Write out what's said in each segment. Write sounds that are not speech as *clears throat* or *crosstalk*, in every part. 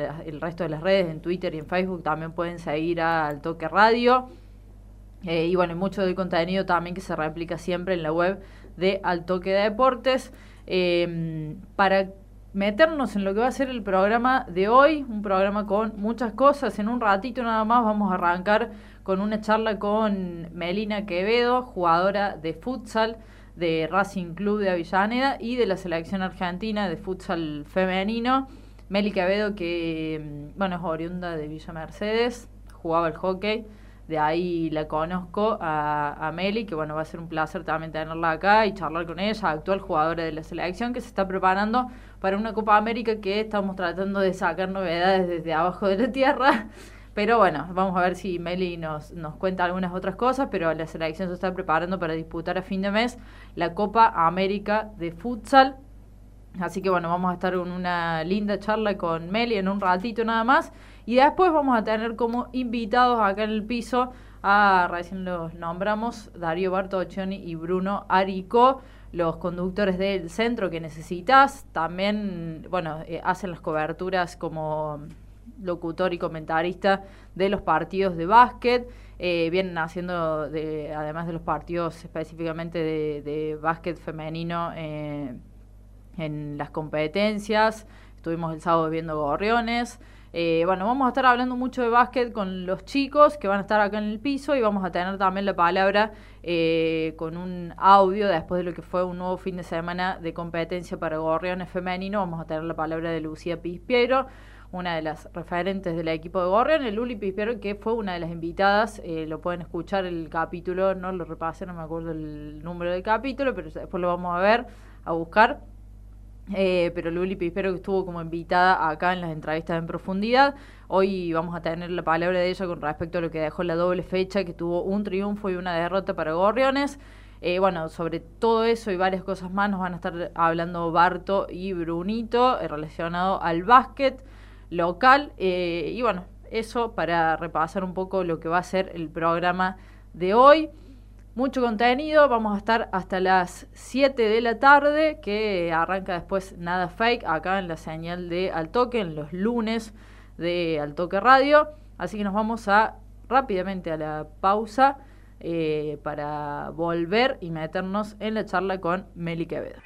el resto de las redes, en Twitter y en Facebook también pueden seguir al Toque Radio. Eh, y bueno, mucho del contenido también que se replica siempre en la web de Al Toque de Deportes. Em, para meternos en lo que va a ser el programa de hoy, un programa con muchas cosas. En un ratito nada más vamos a arrancar con una charla con Melina Quevedo, jugadora de futsal de Racing Club de Avellaneda y de la selección argentina de futsal femenino. Meli Quevedo, que mm, bueno, es oriunda de Villa Mercedes, jugaba el hockey, de ahí la conozco a, a, Meli, que bueno, va a ser un placer también tenerla acá y charlar con ella, actual jugadora de la selección que se está preparando para una Copa América que estamos tratando de sacar novedades desde abajo de la tierra. *laughs* Pero bueno, vamos a ver si Meli nos, nos cuenta algunas otras cosas, pero la selección se está preparando para disputar a fin de mes la Copa América de Futsal. Así que bueno, vamos a estar con una linda charla con Meli en un ratito nada más. Y después vamos a tener como invitados acá en el piso a, recién los nombramos, Darío Bartoccioni y Bruno Arico, los conductores del centro que necesitas. También, bueno, eh, hacen las coberturas como locutor y comentarista de los partidos de básquet. Eh, vienen haciendo, de, además de los partidos específicamente de, básquet femenino eh, en las competencias. Estuvimos el sábado viendo Gorriones. Eh, bueno, vamos a estar hablando mucho de básquet con los chicos que van a estar acá en el piso y vamos a tener también la palabra con un audio después de lo que fue un nuevo fin de semana de competencia para Gorriones femenino. Vamos a tener la palabra de Lucía Pispiero una de las referentes del equipo de Gorrión, el Luli Pispiero, que fue una de las invitadas, eh, lo pueden escuchar el capítulo, no lo repasé, no me acuerdo el número del capítulo, pero después lo vamos a ver, a buscar. Eh, pero Luli Pispero que estuvo como invitada acá en las entrevistas en profundidad. Hoy vamos a tener la palabra de ella con respecto a lo que dejó la doble fecha, que tuvo un triunfo y una derrota para Gorriones. Eh, bueno, sobre todo eso y varias cosas más nos van a estar hablando Barto y Brunito relacionado al básquet local. Eh, y bueno, eso para repasar un poco lo que va a ser el programa de hoy. Mucho contenido, vamos a estar hasta las 7 de la tarde, que arranca después Nada Fake, acá en la señal de Altoque, en los lunes de Altoque Radio. Así que nos vamos a rápidamente a la pausa eh, para volver y meternos en la charla con Meli Quevedo.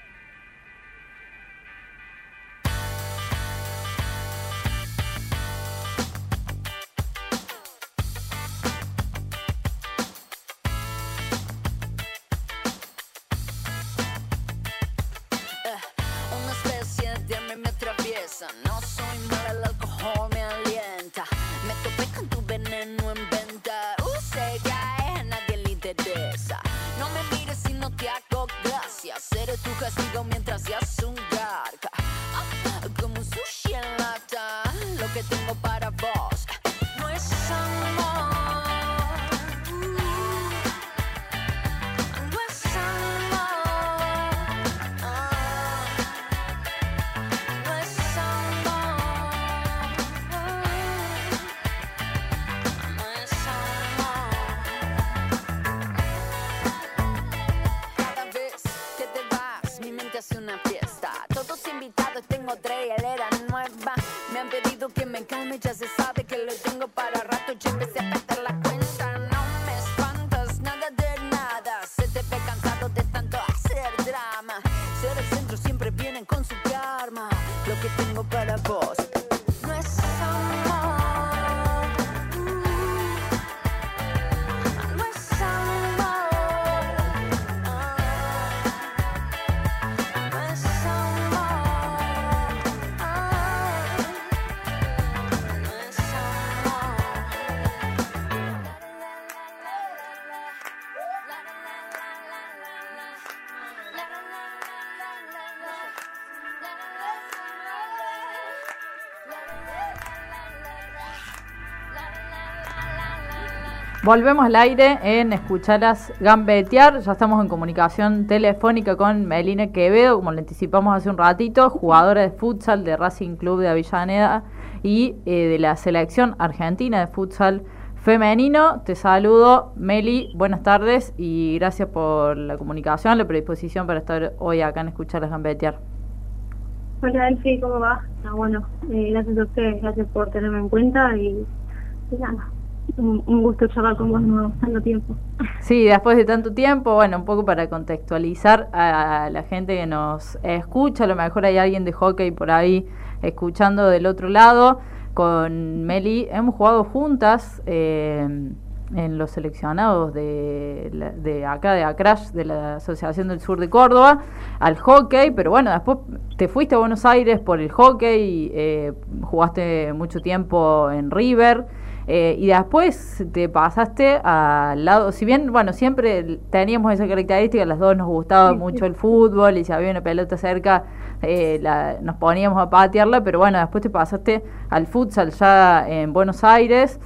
Todos invitados, tengo tres, él era nueva. Me han pedido que me calme, ya se sabe que lo tengo para rato. Yo empecé a perder la cuenta, no me espantas, nada de nada. Se te ve cansado de tanto hacer drama. Ser el centro siempre vienen con su karma. Lo que tengo para vos. Volvemos al aire en Escuchalas Gambetear. Ya estamos en comunicación telefónica con Melina Quevedo, como le anticipamos hace un ratito, jugadora de futsal de Racing Club de Avellaneda y eh, de la selección argentina de futsal femenino. Te saludo, Meli. Buenas tardes y gracias por la comunicación, la predisposición para estar hoy acá en Escuchalas Gambetear. Hola Elfi, ¿cómo va? Ah, bueno, eh, gracias a ustedes, gracias por tenerme en cuenta y, nada, un, gusto charlar con vos nuevo, tanto tiempo. Sí, después de tanto tiempo, bueno, un poco para contextualizar a la gente que nos escucha, a lo mejor hay alguien de hockey por ahí escuchando del otro lado. Con Meli hemos jugado juntas. Eh, en los seleccionados de, de acá, de Acrash, de la Asociación del Sur de Córdoba, al hockey, pero bueno, después te fuiste a Buenos Aires por el hockey, eh, jugaste mucho tiempo en River. Eh, y después te pasaste al lado, si bien, bueno, siempre teníamos esa característica, las dos nos gustaba mucho el fútbol y si había una pelota cerca eh, la, nos poníamos a patearla, pero bueno, después te pasaste al futsal ya en Buenos Aires.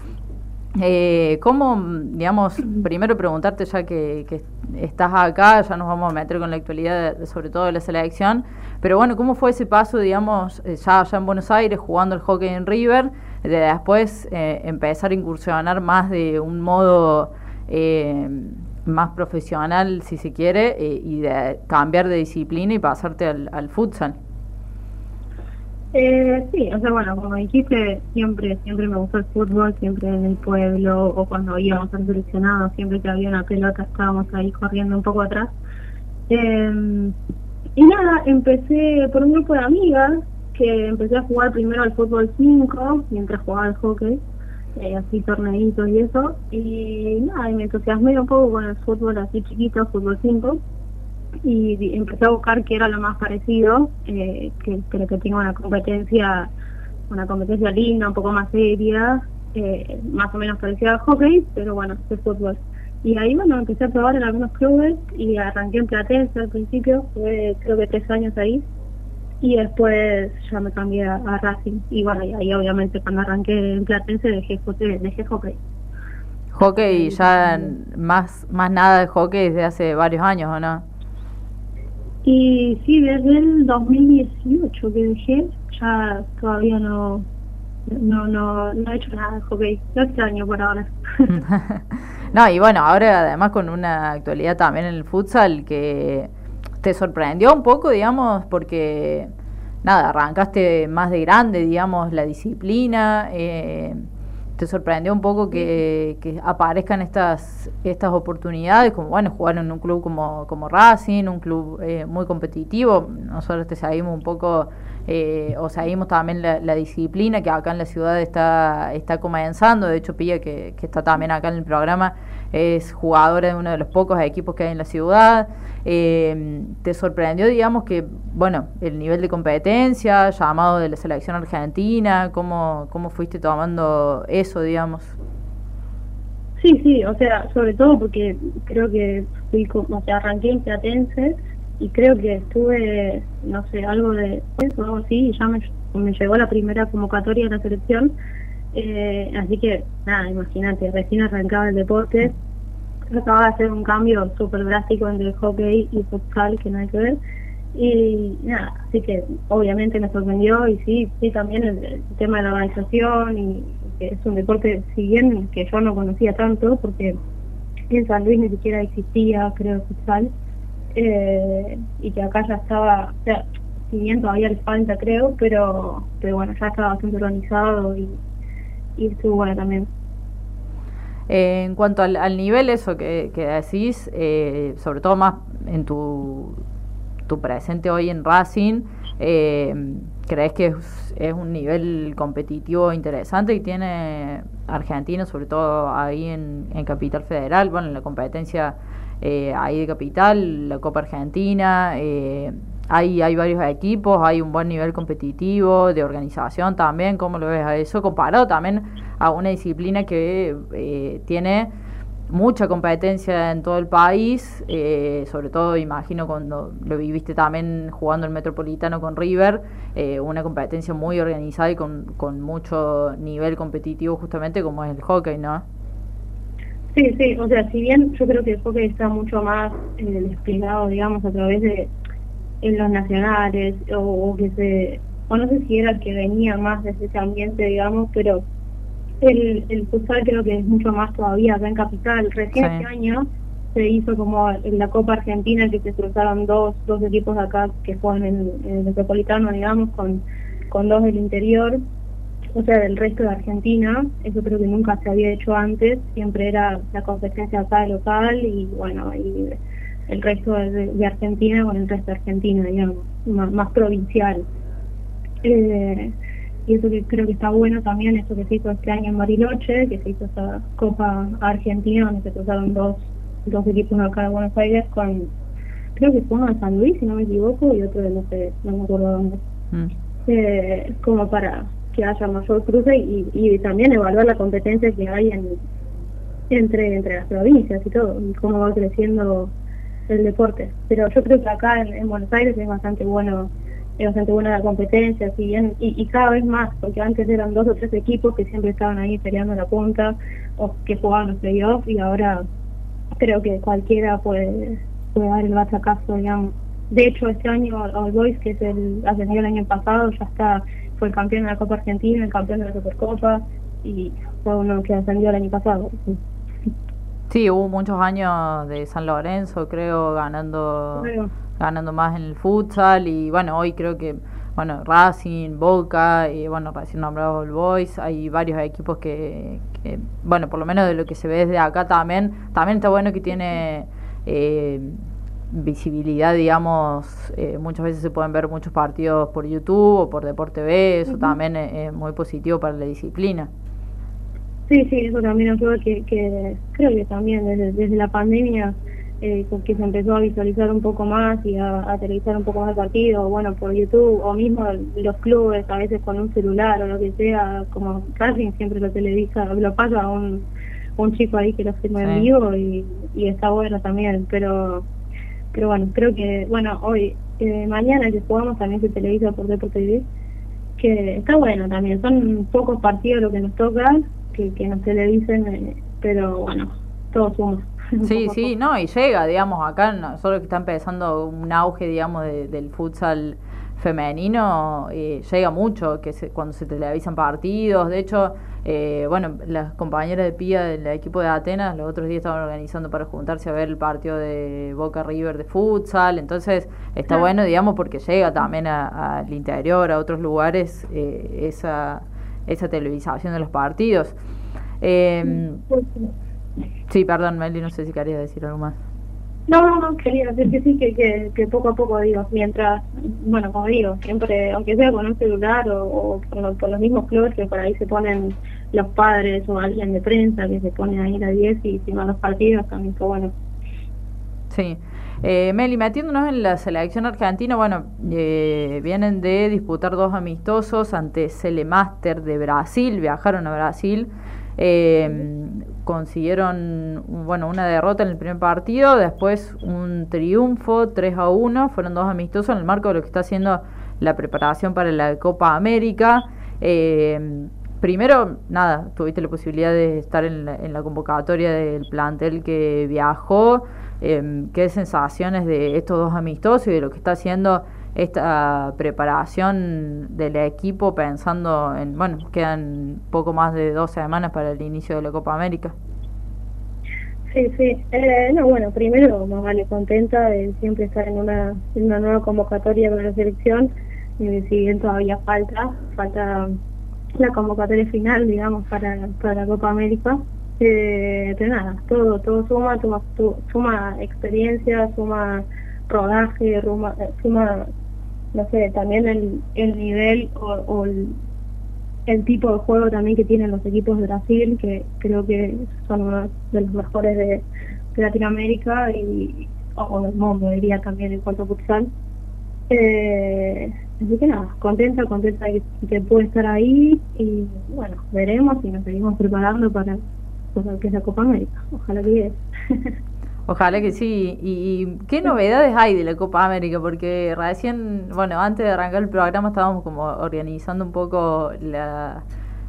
Eh, ¿Cómo, digamos, *clears throat* primero preguntarte ya que, estás acá, ya nos vamos a meter con la actualidad, sobre todo de la selección, pero bueno, ¿cómo fue ese paso, digamos, eh, ya allá en Buenos Aires, jugando el hockey en River, de después eh, empezar a incursionar más de un modo eh, más profesional, si se quiere, y de cambiar de disciplina y pasarte al, al futsal? Eh, sí, o sea, bueno, como dijiste, siempre siempre me gustó el fútbol, siempre en el pueblo o cuando íbamos a seleccionados, siempre que había una pelota estábamos ahí corriendo un poco atrás. Eh, y nada, empecé por un grupo de amigas que empecé a jugar primero al fútbol 5 mientras jugaba al hockey, eh, así torneitos y eso. Y nada, y me entusiasmé un poco con el fútbol así chiquito, fútbol 5 y empecé a buscar qué era lo más parecido, eh, que creo que tenga una competencia, una competencia linda, un poco más seria, eh, más o menos parecida al hockey, pero bueno, de fútbol. Y ahí bueno, empecé a probar en algunos clubes y arranqué en Platense al principio, fue creo que tres años ahí, y después ya me cambié a, Racing. Y bueno, y ahí obviamente cuando arranqué en Platense dejé, dejé hockey. Hockey ya más, más nada de hockey desde hace varios años, ¿o no? Y sí, desde el 2018 que dejé, ya todavía no no no, no he hecho nada de hockey. No extraño por ahora. *laughs* no, y bueno, ahora además con una actualidad también en el futsal que te sorprendió un poco, digamos, porque nada, arrancaste más de grande, digamos, la disciplina. Eh, te sorprendió un poco que, aparezcan estas estas oportunidades, como bueno, jugar en un club como, como Racing, un club eh, muy competitivo, nosotros te seguimos un poco, eh, o seguimos también la, disciplina que acá en la ciudad está, está comenzando, de hecho que, que está también acá en el programa, es jugadora de uno de los pocos equipos que hay en la ciudad. Eh, ¿Te sorprendió, digamos, que, bueno, el nivel de competencia, llamado de la selección argentina, cómo, cómo fuiste tomando eso, digamos? Sí, sí, o sea, sobre todo porque creo que fui, o sea, arranqué en Platense y creo que estuve, no sé, algo de eso, algo así, y ya me, me llegó la primera convocatoria de la selección eh, así que, nada, imagínate, recién arrancaba el deporte, acaba de hacer un cambio súper drástico entre el hockey y futsal, que no hay que ver. Y nada, así que obviamente me sorprendió y sí, sí también el, tema de la organización y que es un deporte, si bien que yo no conocía tanto, porque en San Luis ni siquiera existía, creo, futsal, eh, y que acá ya estaba, o sea, si bien todavía le falta, creo, pero, pero bueno, ya estaba bastante organizado y, y estuvo bueno también. Eh, en cuanto al, nivel, eso que, que decís, eh, sobre todo más en tu, tu presente hoy en Racing, eh, ¿crees que es, un nivel competitivo interesante que tiene Argentina, sobre todo ahí en, en Capital Federal, bueno, en la competencia ahí de Capital, la Copa Argentina? hay, hay varios equipos, hay un buen nivel competitivo, de organización también, ¿cómo lo ves a eso? Comparado también a una disciplina que eh, tiene mucha competencia en todo el país, eh, sobre todo imagino cuando lo viviste también jugando el Metropolitano con River, eh, una competencia muy organizada y con, con mucho nivel competitivo justamente como es el hockey, ¿no? Sí, sí, o sea, si bien yo creo que el hockey está mucho más desplegado, digamos, a través de en los nacionales o, que se o no sé si era el que venía más de ese ambiente digamos pero el, el futsal creo que es mucho más todavía acá en Capital. Recién este año se hizo como en la Copa Argentina que se cruzaron dos, dos equipos acá que juegan en, el Metropolitano, digamos, con, con dos del interior, o sea, del resto de Argentina. Eso creo que nunca se había hecho antes, siempre era la competencia acá local y bueno, y el resto de, Argentina con el resto de Argentina, digamos, más, provincial. Eh, y eso que creo que está bueno también, eso que se hizo este año en Mariloche, que se hizo esa Copa Argentina, donde se cruzaron dos, dos equipos acá de Buenos Aires con, creo que fue uno de San Luis, si no me equivoco, y otro de no sé, no me acuerdo dónde. Mm. Eh, como para que haya mayor cruce y, también evaluar la competencia que hay en, entre, entre las provincias y todo, y cómo va creciendo el deporte. Pero yo creo que acá en Buenos Aires es bastante bueno es bastante buena la competencia, y, y, cada vez más, porque antes eran dos o tres equipos que siempre estaban ahí peleando la punta o que jugaban los playoffs y ahora creo que cualquiera puede, puede dar el batacazo, digamos. De hecho, este año All Boys, que es el ascendido el año pasado, ya está fue el campeón de la Copa Argentina, el campeón de la Supercopa y fue uno que ascendió el año pasado. Sí, hubo muchos años de San Lorenzo, creo, ganando ganando más en el futsal y bueno, hoy creo que bueno, Racing, Boca y bueno, recién nombrado el Boys, hay varios equipos que, bueno, por lo menos de lo que se ve desde acá también, también está bueno que tiene eh, visibilidad, digamos, eh, muchas veces se pueden ver muchos partidos por YouTube o por Deporte B, eso también es, muy positivo para la disciplina. Sí, sí, eso también ayuda que, que creo que también desde, desde la pandemia eh, que se empezó a visualizar un poco más y a, televisar un poco más el partido, bueno, por YouTube o mismo los clubes, a veces con un celular o lo que sea, como Racing siempre lo televisa, lo pasa a un, un chico ahí que lo firma en vivo y, y está bueno también, pero pero bueno, creo que, bueno, hoy, eh, mañana que jugamos también se televisa por Deporte TV, que está bueno también, son pocos partidos lo que nos toca, que, que nos televisen, eh, pero bueno, todo suma. *laughs* Sí, sí, no, y llega, digamos, acá solo que está empezando un auge, digamos, del futsal femenino, eh, llega mucho que cuando se televisan partidos. De hecho, eh, bueno, las compañeras de PIA del equipo de Atenas los otros días estaban organizando para juntarse a ver el partido de Boca River de futsal. Entonces, está bueno, digamos, porque llega también al interior, a otros lugares, eh, esa, esa televisación de los partidos. Eh, Sí, perdón, Meli, no sé si querías decir algo más. No, no, no, quería decir que sí, que, que, poco a poco, digo, mientras, bueno, como digo, siempre, aunque sea con un celular o, por, los mismos clubes que por ahí se ponen los padres o alguien de prensa que se pone ahí a 10 y filman los partidos, también que bueno. Sí. Eh, Meli, metiéndonos en la selección argentina, bueno, eh, vienen de disputar dos amistosos ante Celemaster de Brasil, viajaron a Brasil. Eh, consiguieron bueno una derrota en el primer partido, después un triunfo 3 a 1, fueron dos amistosos en el marco de lo que está haciendo la preparación para la Copa América. Eh, primero, nada, tuviste la posibilidad de estar en la, convocatoria del plantel que viajó. Eh, ¿Qué sensaciones de estos dos amistosos y de lo que está haciendo esta preparación del equipo pensando en, bueno, quedan poco más de dos semanas para el inicio de la Copa América. Sí, sí. Eh, no, bueno, primero más vale contenta de siempre estar en una, en una nueva convocatoria con la selección. Y si bien todavía falta, falta la convocatoria final, digamos, para, para la Copa América. Eh, pero nada, todo, todo suma, suma, suma experiencia, suma rodaje, suma, suma no sé, también el, el nivel o, el, tipo de juego también que tienen los equipos de Brasil, que creo que son uno de los mejores de, Latinoamérica y o del mundo, diría también en cuanto a futsal. Eh, así que nada, contenta, contenta que, que puede estar ahí y bueno, veremos y nos seguimos preparando para, para que es la Copa América. Ojalá que es. *laughs* Ojalá que sí. ¿Y, qué novedades hay de la Copa América? Porque recién, bueno, antes de arrancar el programa estábamos como organizando un poco la,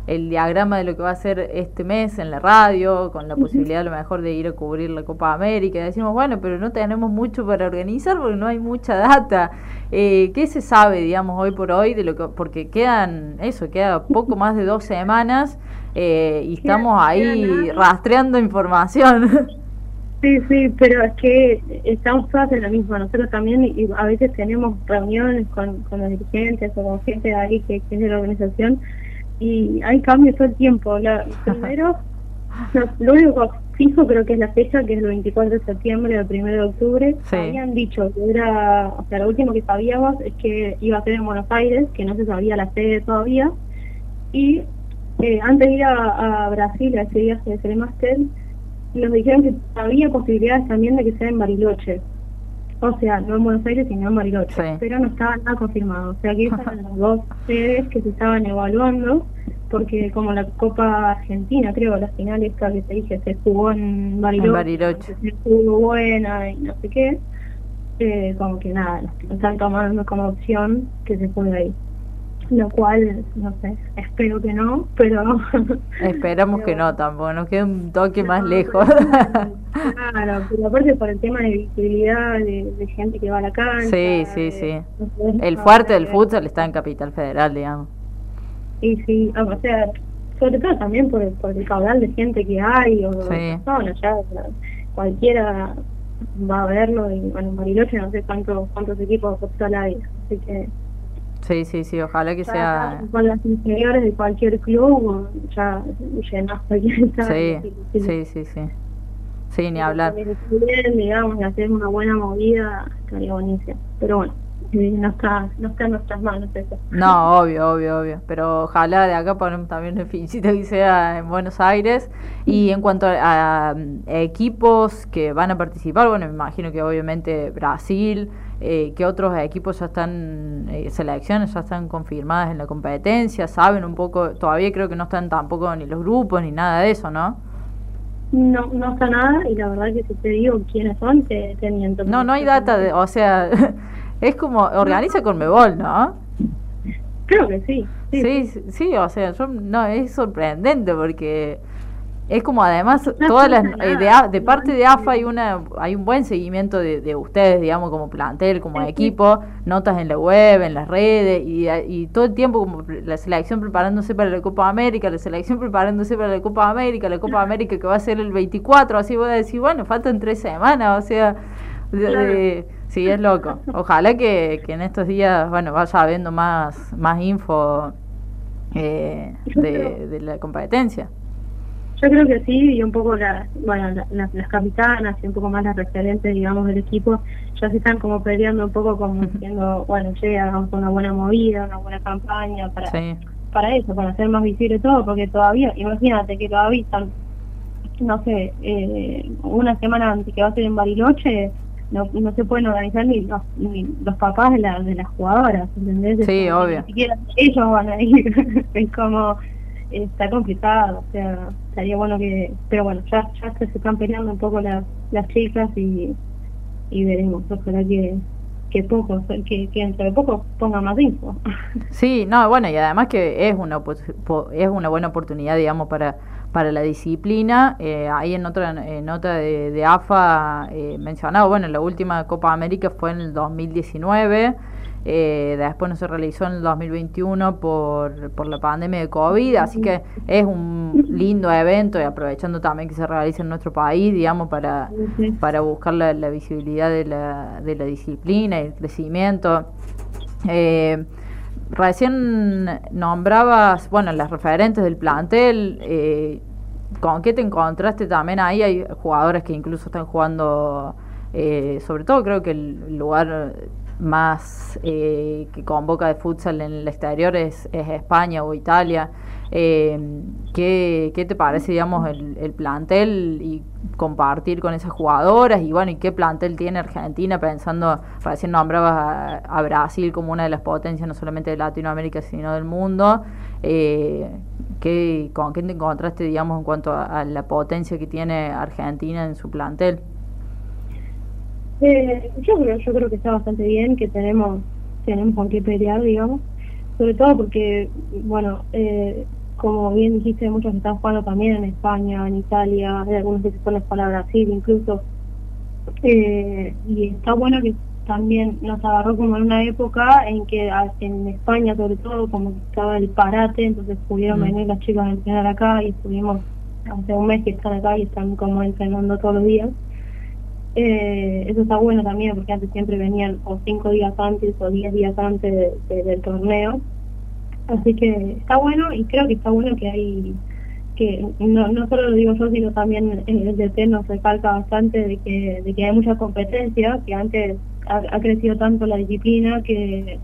el diagrama de lo que va a ser este mes en la radio, con la posibilidad a lo mejor de ir a cubrir la Copa América. Y decimos, bueno, pero no tenemos mucho para organizar porque no hay mucha data. Eh, ¿Qué se sabe, digamos, hoy por hoy de lo que, porque quedan, eso, queda poco más de dos semanas eh, y estamos ahí rastreando información. *laughs* Sí, sí, pero es que estamos todas en la misma. Nosotros también y a veces tenemos reuniones con, con los dirigentes o con gente de ahí que, es de la organización y hay cambios todo el tiempo. La, primero, lo, único fijo creo que es la fecha, que es el 24 de septiembre o el 1 de octubre. Habían dicho que era, o sea, lo último que sabíamos es que iba a ser en Buenos Aires, que no se sabía la sede todavía. Y eh, antes de ir a, Brasil, a ese día de Celemaster, nos dijeron que había posibilidades también de que sea en Bariloche. O sea, no en Buenos Aires, sino en Bariloche. Pero no estaba nada confirmado. O sea, que esas eran las dos *laughs* sedes que se estaban evaluando, porque como la Copa Argentina, creo, la final esta que te dije, se jugó en Bariloche. En Bariloche. Se jugó buena y no sé qué. Eh, como que nada, están tomando como opción que se juegue ahí lo cual, no sé, espero que no, pero... *laughs* Esperamos que no, tampoco, nos queda un toque más lejos. *laughs* claro, pero aparte por el tema de visibilidad de, gente que va a la cancha. Sí, sí, sí. el fuerte del futsal está en Capital Federal, digamos. Y sí, o sea, sobre todo también por el, por el caudal de gente que hay, o sí. personas, ya cualquiera va a verlo, y bueno, en Mariloche no sé cuántos, cuántos equipos de futsal hay, así que... Sí, sí, sí, ojalá que sea... Con las inferiores de cualquier club, ya llenas cualquier Sí, sí, sí, sí. Sí, ni hablar. Digamos, y hacer una buena movida, estaría buenísimo. Pero bueno, no está, no está en nuestras manos eso. No, obvio, obvio, obvio. Pero ojalá de acá ponemos también el fincito que sea en Buenos Aires. Y en cuanto a, a equipos que van a participar, bueno, me imagino que obviamente Brasil eh, que otros equipos ya están, eh, selecciones ya están confirmadas en la competencia, saben un poco, todavía creo que no están tampoco ni los grupos ni nada de eso, ¿no? No, no está nada y la verdad que si te digo quiénes son, te, te miento. No, no hay data, de, o sea, *laughs* es como, organiza con Mebol, ¿no? Creo que sí. Sí, sí, sí, o sea, yo, no, es sorprendente porque es como además todas las eh, de, de, parte de AFA hay una hay un buen seguimiento de, de, ustedes digamos como plantel como equipo notas en la web en las redes y, y, todo el tiempo como la selección preparándose para la Copa América la selección preparándose para la Copa América la Copa América que va a ser el 24 así voy a decir bueno faltan tres semanas o sea sí es loco. Ojalá que, que en estos días bueno vaya habiendo más más info eh, de, de la competencia. Yo creo que sí, y un poco la, bueno, las capitanas y un poco más las referentes, digamos, del equipo, ya se están como peleando un poco como diciendo, bueno, che, hagamos una buena movida, una buena campaña para, para eso, para hacer más visible todo, porque todavía, imagínate que todavía están, no sé, eh, una semana antes que va a ser en Bariloche, no, no se pueden organizar ni los, ni los papás de, la, de las jugadoras, ¿entendés? Sí, obvio. Ni siquiera ellos van a ir, *laughs* es como está complicado, o sea, estaría bueno que, pero bueno, ya, ya se están peleando un poco las, las chicas y, y veremos, ojalá que, que poco, que, que entre poco pongan más info. *laughs* Sí, no, bueno, y además que es una es una buena oportunidad, digamos, para para la disciplina. Eh, ahí en otra nota de, AFA eh, mencionado, bueno, la última Copa América fue en el 2019. Eh, después no se realizó en el 2021 por, por la pandemia de COVID, así que es un lindo evento y aprovechando también que se realiza en nuestro país, digamos, para, para buscar la, visibilidad de la, de la disciplina y el crecimiento. Eh, recién nombrabas, bueno, las referentes del plantel, eh, ¿con qué te encontraste también ahí? Hay jugadores que incluso están jugando, eh, sobre todo creo que el lugar más eh, que convoca de futsal en el exterior es, es España o Italia. Eh, ¿qué, ¿qué, te parece, digamos, el, el, plantel y compartir con esas jugadoras? Y bueno, ¿y qué plantel tiene Argentina? Pensando, recién nombrabas a, Brasil como una de las potencias, no solamente de Latinoamérica, sino del mundo. Eh, ¿qué, ¿Con qué te encontraste, digamos, en cuanto a la potencia que tiene Argentina en su plantel? Eh, yo creo yo creo que está bastante bien que tenemos tenemos con qué pelear digamos sobre todo porque bueno eh, como bien dijiste muchos están jugando también en España en Italia hay algunos que se ponen para Brasil incluso eh, y está bueno que también nos agarró como en una época en que en España sobre todo como que estaba el parate entonces pudieron mm. venir las chicas a entrenar acá y estuvimos hace un mes que están acá y están como entrenando todos los días Eh, eso está bueno también porque antes siempre venían o cinco días antes o diez días antes del torneo. Así que está bueno y creo que está bueno que hay que no, no solo lo digo yo, sino también el DT nos recalca bastante de que, de que hay mucha competencia, que antes ha, crecido tanto la disciplina que,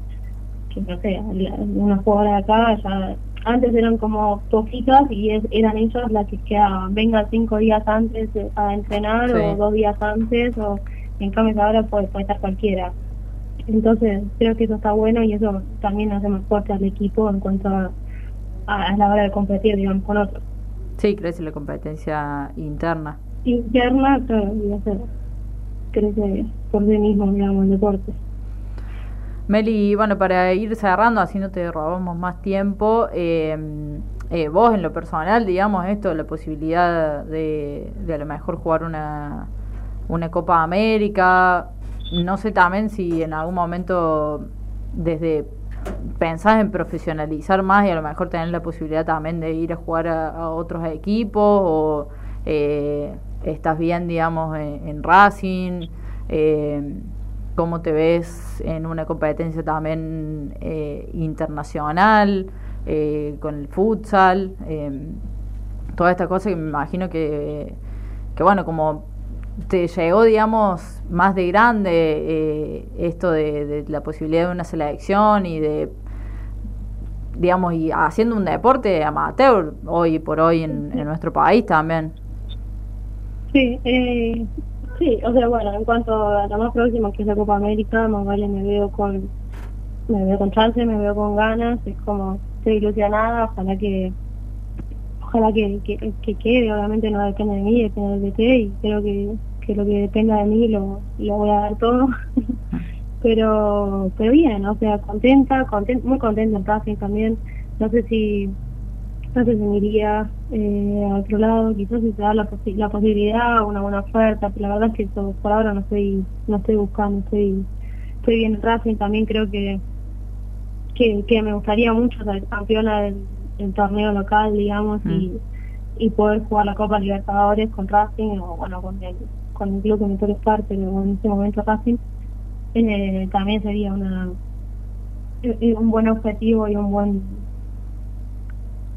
que no sé, una jugadora de acá ya antes eran como poquitas y eran ellas las que quedaban, venga cinco días antes a entrenar o dos días antes, o en cambio ahora puede, puede estar cualquiera. Entonces creo que eso está bueno y eso también hace más fuerte al equipo en cuanto a, a, la hora de competir, digamos, con otros. Sí, crece la competencia interna. Interna, claro, crece por sí mismo, digamos, el deporte. Meli, bueno, para ir cerrando, así no te robamos más tiempo, eh, eh, vos en lo personal, digamos, esto, la posibilidad de, a lo mejor jugar una, una Copa América, no sé también si en algún momento desde pensás en profesionalizar más y a lo mejor tener la posibilidad también de ir a jugar a, otros equipos o eh, estás bien, digamos, en, Racing. Eh, cómo te ves en una competencia también eh, internacional, eh, con el futsal, eh, toda esta cosa que me imagino que, que, bueno, como te llegó, digamos, más de grande esto de, la posibilidad de una selección y de, digamos, y haciendo un deporte amateur hoy por hoy en, en nuestro país también. Sí, eh, Sí, o sea, bueno, en cuanto a la más próxima, que es la Copa América, más vale me veo con me veo con chance, me veo con ganas, es como estoy ilusionada, ojalá que ojalá que, que, quede, obviamente no depende de mí, depende del DT y creo que, que lo que dependa de mí lo, lo voy a dar todo. *laughs* pero pero bien, o sea, contenta, content, muy contenta en también. No sé si no sé si me iría eh, a otro lado, quizás si se da la, la posibilidad, una buena oferta, pero la verdad es que eso, por ahora no estoy no estoy buscando, estoy estoy bien Racing, también creo que, que, que me gustaría mucho ser campeona del, torneo local, digamos, y, mm. y poder jugar la Copa Libertadores con Racing, o bueno, con el, con el club que me toque estar, pero en este momento Racing, eh, también sería una un buen objetivo y un buen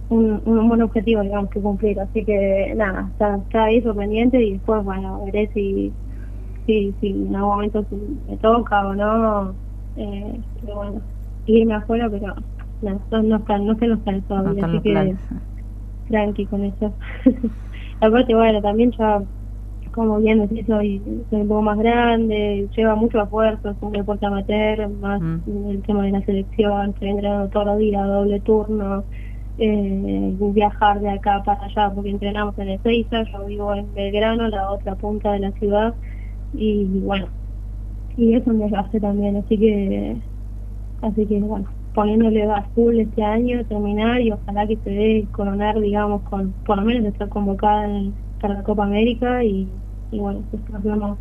un, un buen objetivo, digamos, que cumplir. Así que nada, está, está ahí sorprendiente y después, bueno, veré si, si, si en algún momento me toca o no. Eh, pero bueno, irme afuera, pero no, no, no, están, no se los están todavía, así que tranqui con eso. *laughs* Aparte, bueno, también ya, como bien decís, soy, soy un poco más grande, lleva mucho esfuerzo, es un deporte amateur, más mm. el tema de la selección, estoy entrenando todos los días, doble turno eh, viajar de acá para allá porque entrenamos en Ezeiza, yo vivo en Belgrano, la otra punta de la ciudad y bueno, y es un desgaste también, así que así que bueno, poniéndole a full este año, terminar y ojalá que se dé coronar, digamos, con por lo menos estar convocada para la Copa América y, y bueno, después vemos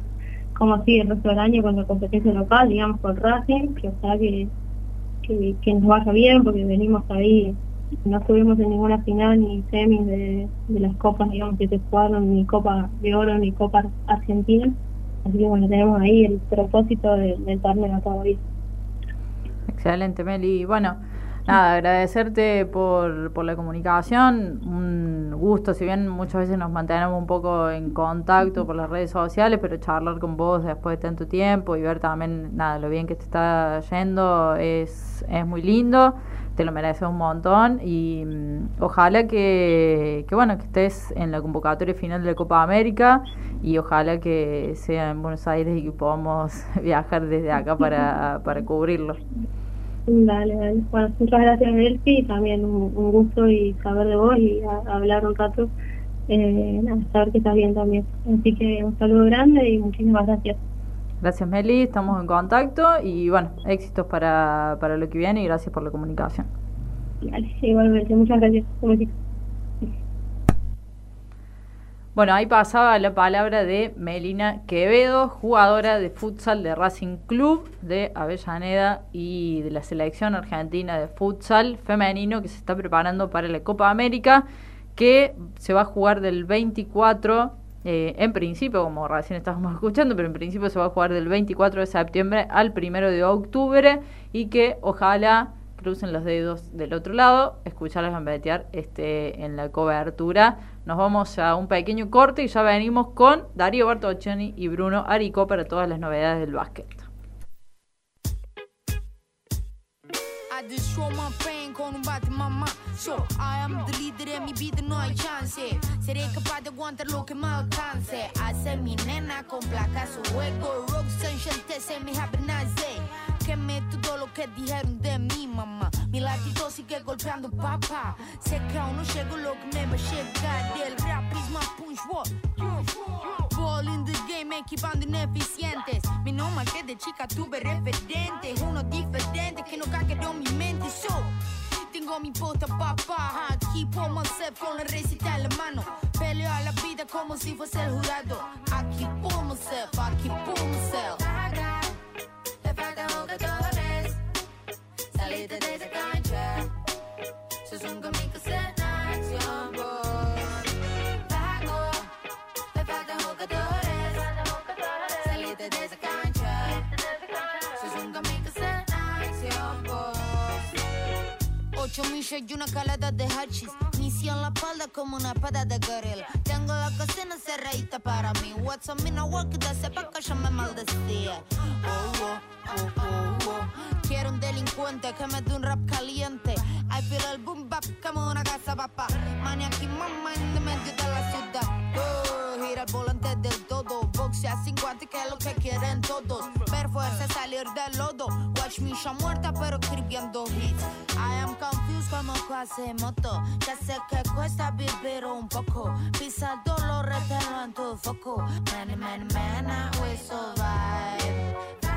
cómo sigue el resto del año con la competencia local, digamos, con Racing, que ojalá que, que, que nos vaya bien porque venimos ahí no estuvimos en ninguna final ni semis de, las copas, digamos, que se jugaron, ni Copa de Oro, ni Copa Argentina. Así que bueno, tenemos ahí el propósito del torneo todavía. Excelente, Meli. Bueno, nada, agradecerte por, por la comunicación, un gusto, si bien muchas veces nos mantenemos un poco en contacto por las redes sociales, pero charlar con vos después de tanto tiempo y ver también, nada, lo bien que te está yendo es, es muy lindo te lo mereces un montón y mm, ojalá que, que, bueno que estés en la convocatoria final de la Copa América y ojalá que sea en Buenos Aires y que podamos *laughs* viajar desde acá para, para cubrirlo. Dale, dale. Bueno, muchas gracias Delphi, también un, gusto y saber de vos y hablar un rato, eh, saber que estás bien también. Así que un saludo grande y muchísimas gracias. Gracias Meli, estamos en contacto y bueno, éxitos para, para lo que viene y gracias por la comunicación. igualmente, muchas gracias. Bueno, ahí pasaba la palabra de Melina Quevedo, jugadora de futsal de Racing Club de Avellaneda y de la selección argentina de futsal femenino que se está preparando para la Copa América, que se va a jugar del 24 Eh, en principio, como recién estábamos *laughs* escuchando, pero en principio se va a jugar del 24 de septiembre al 1 de octubre y que ojalá crucen los dedos del otro lado, escucharles gambetear este, en la cobertura. Nos vamos a un pequeño corte y ya venimos con Darío Bartoccioni y Bruno Arico para todas las novedades del básquet. Con un mamma So, I am the leader e mi vida no hay chance Seré capaz de aguantar lo que me alcance Hace mi nena con placaș su juego Rock Sunshine se me nace Quemé todo lo que dijeron de mi mamá. Mi latido sigue golpeando papá. Sé que aún no llego lo que me va a llegar. Del rap is my punch what Ball in the game equipando ineficientes Mi nombre que de chica tuve referentes Uno diferente que no cagueó mi mente So tengo mi puta papá. Aquí por myself con la recita en la mano. Peleo a la vida como si fuese el jurado. Aquí por myself, myself. Le faltan jugadores. Salite de cancha. Sos un Ocho millas y una calada de hachis. Misión la espalda como una espada de gorila. Tengo la cocina cerradita para mí. What's up, mina work de sepa que yo me maldecía. Oh, oh, oh, oh, oh. Quiero un delincuente que me dé un rap caliente. I feel el boom bap como una casa papá. aquí mamá en medio de la ciudad. Oh, gira el volante del todo. Boxea sin guantes que es lo que quieren todos. Ver fuerza salir del lodo. Watch me ya muerta pero escribiendo hits. I am confused como moto Ya sé que cuesta vivir un poco. Pisa el dolor, retelo en tu foco. Man, man, man, I will survive.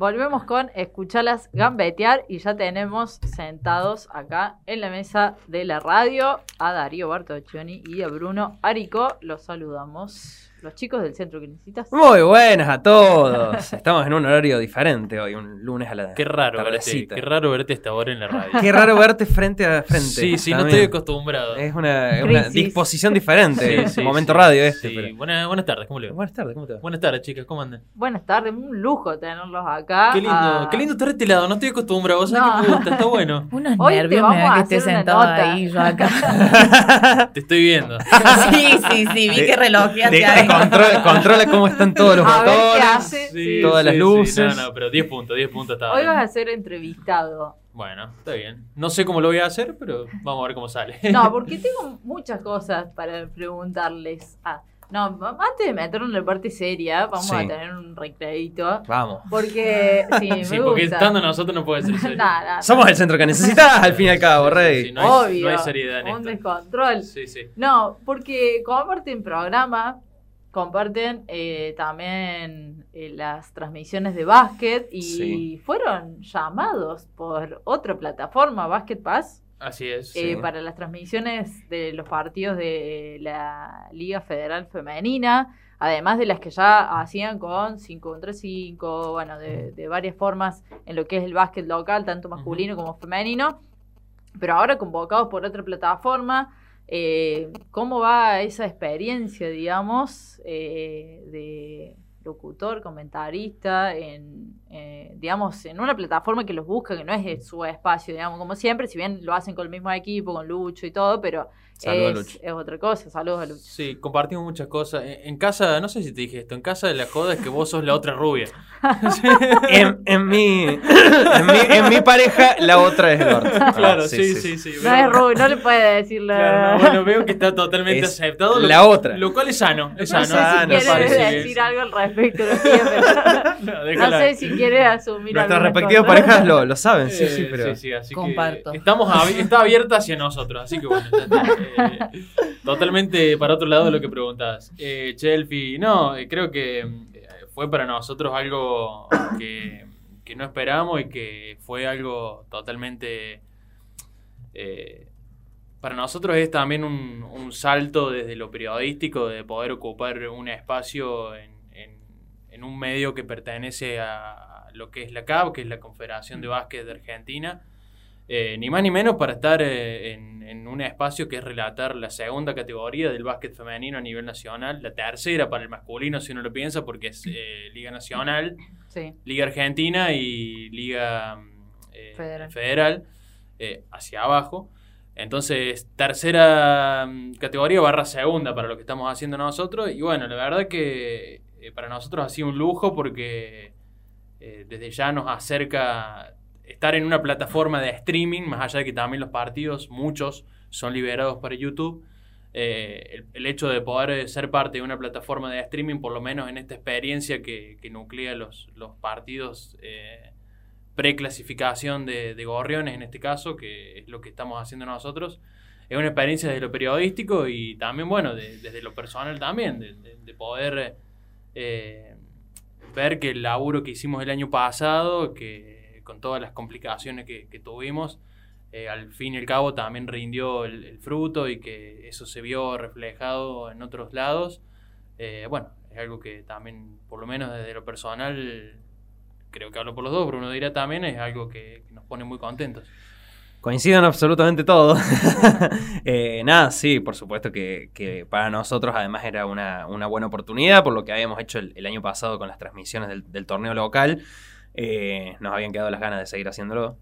Volvemos con escucharlas gambetear y ya tenemos sentados acá en la mesa de la radio a Darío Bartoccioni y a Bruno Arico. Los saludamos los chicos del centro que necesitas. Muy buenas a todos. *laughs* Estamos en un horario diferente hoy, un lunes a la Qué raro verte, qué raro verte esta hora en la radio. Qué raro verte frente a frente. Sí, sí, no estoy acostumbrado. Es una, disposición diferente. Sí, momento radio este. buenas tardes, ¿cómo le va? Buenas tardes, ¿cómo te va? Buenas tardes, chicas, ¿cómo andan? Buenas tardes, un lujo tenerlos acá. Qué lindo, qué lindo estar este lado, no estoy acostumbrado, o sea que me gusta, está bueno. *laughs* Unos hoy nervios me da que esté sentado ahí yo acá. *laughs* te estoy viendo. sí, sí, sí, vi que relojeaste ahí. Control, cómo están todos los botones, todas las luces. no, no, pero 10 puntos, 10 puntos está. Hoy vas a ser entrevistado. Bueno, está bien. No sé cómo lo voy a hacer, pero vamos a ver cómo sale. No, *laughs* porque tengo muchas cosas para preguntarles. Ah, no, antes de meternos en la parte seria, vamos a tener un recreito. Vamos. Porque, *laughs* sí, me sí, porque estando nosotros no puede ser *laughs* serio. Somos el centro que necesitas, al fin y al cabo, Rey. no, hay, Obvio, no hay seriedad en un descontrol. Sí, sí. No, porque como aparte en programa, comparten eh, también eh, las transmisiones de básquet y fueron llamados por otra plataforma, Basket Pass. Así es. Eh, para las transmisiones de los partidos de la Liga Federal Femenina, además de las que ya hacían con 5 contra 5, bueno, de, varias formas en lo que es el básquet local, tanto masculino como femenino, pero ahora convocados por otra plataforma eh, ¿Cómo va esa experiencia, digamos, eh, de locutor, comentarista en, digamos, en una plataforma que los busca, que no es su espacio, digamos, como siempre, si bien lo hacen con el mismo equipo, con Lucho y todo, pero es, es, otra cosa. Saludos a Lucho. Sí, compartimos muchas cosas. En, casa, no sé si te dije esto, en casa de la joda es que vos sos la otra rubia. *laughs* en, en, mi, en, mi, pareja, la otra es Eduardo. *laughs* Claro, sí, sí, sí. no es rubia, no le puede decir la. bueno, veo que está totalmente aceptado. la otra. Lo cual es sano. Es sano. No sé si quieres decir algo al respecto. no, sé si quieres asumir Nuestras respectivas parejas lo, lo, saben, sí, sí, pero. Sí, sí, así Comparto. Que estamos está abierta hacia nosotros, así que bueno. *laughs* Eh, totalmente para otro lado de lo que preguntabas. Eh, Chelfi, no, eh, creo que eh, fue para nosotros algo que, no esperamos y que fue algo totalmente... para nosotros es también un, salto desde lo periodístico de poder ocupar un espacio en, en un medio que pertenece a lo que es la CAB, que es la Confederación de Básquet de Argentina, eh, ni más ni menos para estar eh, en, un espacio que es relatar la segunda categoría del básquet femenino a nivel nacional, la tercera para el masculino si uno lo piensa, porque es eh, Liga Nacional, Liga Argentina y Liga mm, Federal, hacia abajo. Entonces, tercera mm, categoría barra segunda para lo que estamos haciendo nosotros. Y bueno, la verdad que para nosotros ha sido un lujo porque desde ya nos acerca estar en una plataforma de streaming, más allá de que también los partidos, muchos, son liberados para YouTube. Eh, el, hecho de poder eh, ser parte de una plataforma de streaming, por lo menos en esta experiencia que, nuclea los, los partidos eh, preclasificación de, de, Gorriones, en este caso, que es lo que estamos haciendo nosotros, es una experiencia desde lo periodístico y también, bueno, desde lo personal también, de, de poder ver que el laburo que hicimos el año pasado, que con todas las complicaciones que, tuvimos, eh, al fin y al cabo también rindió el, fruto y que eso se vio reflejado en otros lados. Eh, bueno, es algo que también, por lo menos desde lo personal, creo que hablo por los dos, Bruno dirá también, es algo que, nos pone muy contentos. Coinciden absolutamente todo. *laughs* Eh, nada, sí, por supuesto que, para nosotros además era una, buena oportunidad por lo que habíamos hecho el, año pasado con las transmisiones del torneo local. Eh, nos habían quedado las ganas de seguir haciéndolo.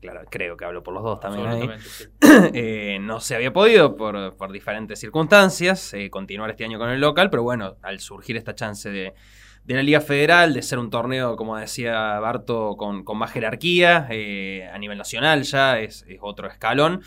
Claro, creo que hablo por los dos también. *coughs* Eh, no se había podido por, diferentes circunstancias eh, continuar este año con el local, pero bueno, al surgir esta chance de, la Liga Federal, de ser un torneo, como decía Barto, con, más jerarquía, a nivel nacional ya es, otro escalón,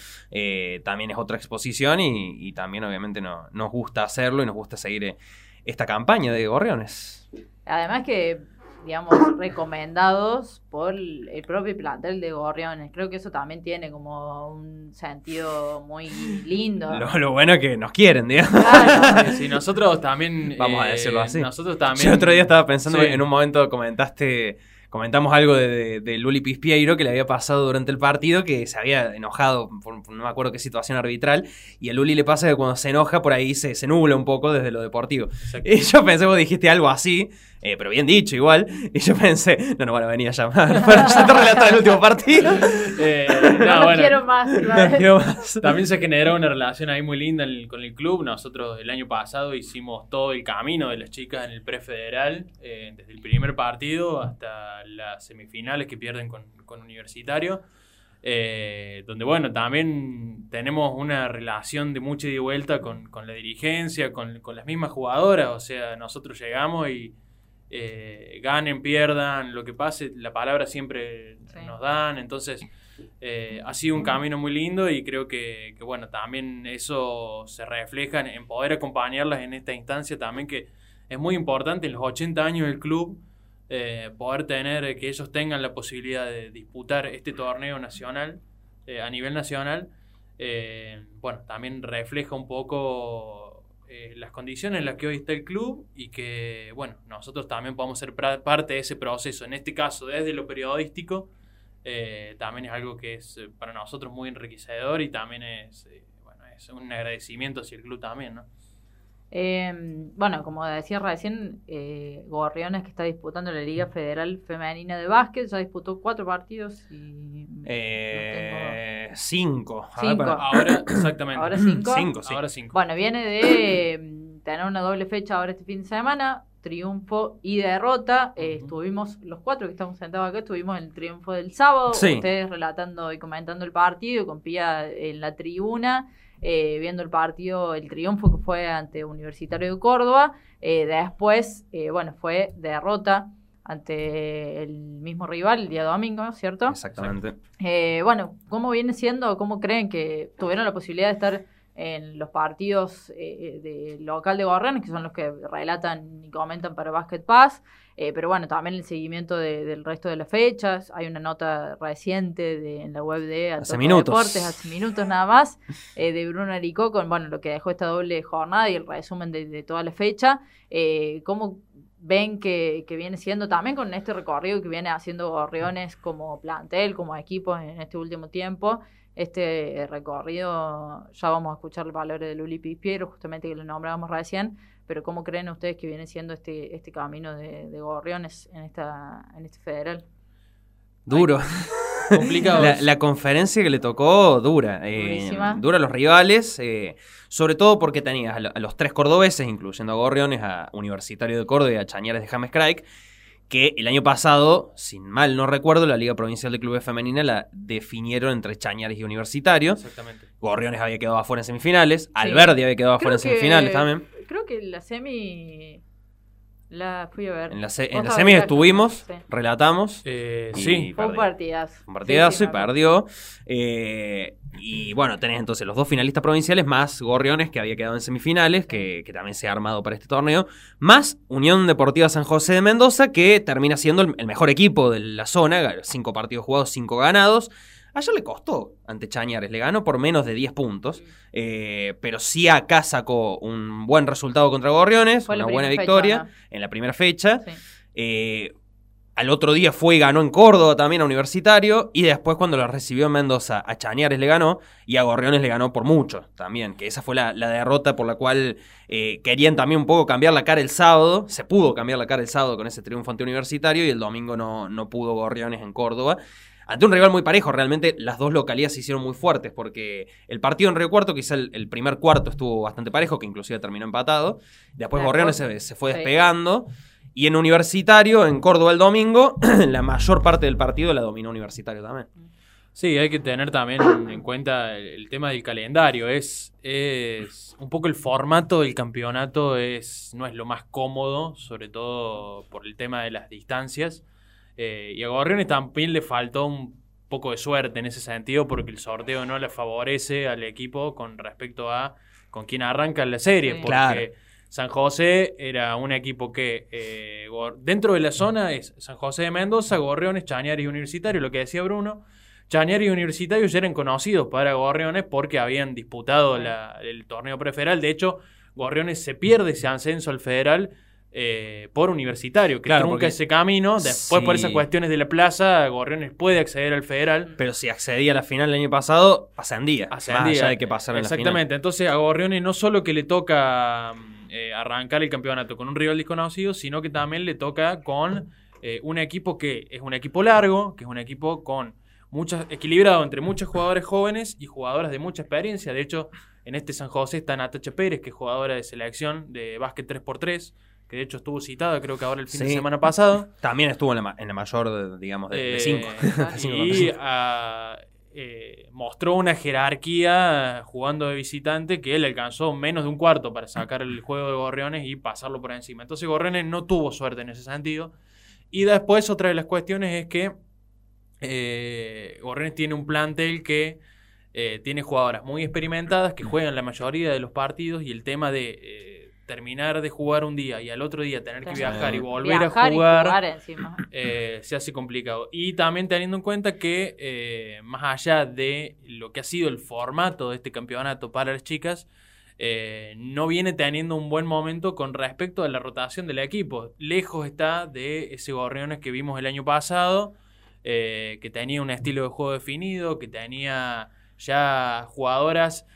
también es otra exposición y, también obviamente nos gusta hacerlo y nos gusta seguir esta campaña de Gorriones. Además que digamos, recomendados por el propio plantel de Gorriones. Creo que eso también tiene como un sentido muy lindo. Lo, bueno es que nos quieren, digamos. Claro. Sí, nosotros también... Vamos a decirlo así. Nosotros también... Yo otro día estaba pensando, en un momento comentaste comentamos algo de, de, Luli Pispiero que le había pasado durante el partido, que se había enojado por, no me acuerdo qué situación arbitral, y a Luli le pasa que cuando se enoja por ahí se, se nubla un poco desde lo deportivo. Y yo pensé, vos dijiste algo así, eh, pero bien dicho igual, *laughs* y yo pensé, no, no, bueno, venía a llamar *laughs* para ya te relatar el último partido. *laughs* Eh, no, quiero más, quiero más. También se generó una relación ahí muy linda con el club. Nosotros el año pasado hicimos todo el camino de las chicas en el prefederal, eh, desde el primer partido hasta las semifinales que pierden con, Universitario. donde bueno, también tenemos una relación de mucha y vuelta con, la dirigencia, con, con, las mismas jugadoras, o sea, nosotros llegamos y eh, ganen, pierdan, lo que pase, la palabra siempre nos dan, entonces eh, ha sido un camino muy lindo y creo que, bueno, también eso se refleja en, poder acompañarlas en esta instancia también que es muy importante en los 80 años del club. Eh, poder tener que ellos tengan la posibilidad de disputar este torneo nacional a nivel nacional bueno también refleja un poco eh, las condiciones en las que hoy está el club y que, bueno, nosotros también podemos ser parte de ese proceso. En este caso, desde lo periodístico, eh, también es algo que es eh, para nosotros muy enriquecedor y también es, bueno, es un agradecimiento hacia el club también, ¿no? Em, bueno, como decía recién, Gorriones que está disputando la Liga Federal Femenina de Básquet, ya disputó cuatro partidos y... cinco. Ahora, *coughs* exactamente. Ahora cinco. Cinco, Ahora cinco. Bueno, viene de mm, tener una doble fecha ahora este fin de semana. triunfo y derrota. Eh, estuvimos, los cuatro que estamos sentados acá, estuvimos en el triunfo del sábado. Ustedes relatando y comentando el partido, con Pía en la tribuna, eh, viendo el partido, el triunfo que fue ante Universitario de Córdoba. Eh, después, bueno, fue derrota ante el mismo rival el día domingo, ¿cierto? Exactamente. bueno, ¿cómo viene siendo, cómo creen que tuvieron la posibilidad de estar en los partidos eh, de local de Gorriones, que son los que relatan y comentan para Basket Pass, eh, pero bueno, también el seguimiento del resto de las fechas. Hay una nota reciente de, en la web de hace minutos. Deportes, hace minutos nada más, eh, de Bruno Aricó, con bueno, lo que dejó esta doble jornada y el resumen de, toda la fecha. ¿Cómo ven que, que, viene siendo también con este recorrido que viene haciendo Gorriones como plantel, como equipo en este último tiempo? este recorrido, ya vamos a escuchar el valor de Luli Pipiero, justamente que lo nombrábamos recién, pero ¿cómo creen ustedes que viene siendo este, este camino de, Gorriones en, esta, en este federal? Duro. *laughs* complicado. La, conferencia que le tocó, dura. Eh, dura a los rivales, eh, sobre todo porque tenías a, los tres cordobeses, incluyendo a Gorriones, a Universitario de Córdoba y a Chañares de James Craig que el año pasado, sin mal no recuerdo, la Liga Provincial de Clubes Femenina la definieron entre Chañares y Universitario. Exactamente. Gorriones había quedado afuera en semifinales, Alberdi había quedado afuera en semifinales también. Creo que la semi la fui a ver. En la, semi estuvimos, relatamos. Eh, sí, fue un partidazo. Un partidazo y perdió. Eh, y bueno, tenés entonces los dos finalistas provinciales, más Gorriones, que había quedado en semifinales, que, también se ha armado para este torneo, más Unión Deportiva San José de Mendoza, que termina siendo el, mejor equipo de la zona, cinco partidos jugados, cinco ganados. Ayer le costó ante Chañares, le ganó por menos de 10 puntos, eh, pero sí acá sacó un buen resultado contra Gorriones, una buena victoria en la primera fecha. Eh, al otro día fue y ganó en Córdoba también a Universitario. Y después, cuando lo recibió en Mendoza, a Chañares le ganó. Y a Gorriones le ganó por mucho también. Que esa fue la, derrota por la cual eh, querían también un poco cambiar la cara el sábado. Se pudo cambiar la cara el sábado con ese triunfo ante Universitario. Y el domingo no, no pudo Gorriones en Córdoba. Ante un rival muy parejo, realmente las dos localidades se hicieron muy fuertes. Porque el partido en Río Cuarto, quizá el, primer cuarto estuvo bastante parejo, que inclusive terminó empatado. Después Gorriones se, se, fue despegando. Y en Universitario, en Córdoba el domingo, *clears throat* la mayor parte del partido la dominó Universitario también. Sí, hay que tener también en cuenta el, tema del calendario. Es, es un poco el formato del campeonato es no es lo más cómodo, sobre todo por el tema de las distancias. Eh, y a Gorriones también le faltó un poco de suerte en ese sentido porque el sorteo no le favorece al equipo con respecto a con quién arranca la serie. porque claro San José era un equipo que eh, dentro de la zona es San José de Mendoza, Gorriones, Chañares y Universitario, lo que decía Bruno. Chañares y Universitario ya eran conocidos para Gorriones porque habían disputado el torneo prefederal. De hecho, Gorriones se pierde ese ascenso al federal eh, por universitario, que claro, trunca ese camino. Después, por esas cuestiones de la plaza, Gorriones puede acceder al federal. Pero si accedía a la final el año pasado, ascendía. Ascendía. de que pasara Exactamente. Entonces, a Gorriones no solo que le toca eh, arrancar el campeonato con un rival desconocido, sino que también le toca con eh, un equipo que es un equipo largo, que es un equipo con muchas, equilibrado entre muchos jugadores jóvenes y jugadoras de mucha experiencia. De hecho, en este San José está Natacha Pérez, que es jugadora de selección de básquet 3x3 que de hecho estuvo citada, creo que ahora el fin de semana pasado. *laughs* También estuvo en la, mayor, digamos, de 5. *laughs* y ah, eh, mostró una jerarquía jugando de visitante que él alcanzó menos de un cuarto para sacar el juego de Gorriones y pasarlo por encima. Entonces Gorriones no tuvo suerte en ese sentido. Y después otra de las cuestiones es que eh, Gorriones tiene un plantel que eh, tiene jugadoras muy experimentadas que juegan la mayoría de los partidos y el tema de eh, terminar de jugar un día y al otro día tener que viajar y volver a jugar, eh, se hace complicado. Y también teniendo en cuenta que eh, más allá de lo que ha sido el formato de este campeonato para las chicas, eh, no viene teniendo un buen momento con respecto a la rotación del equipo. Lejos está de ese Gorriones que vimos el año pasado, que tenía un estilo de juego definido, que tenía ya jugadoras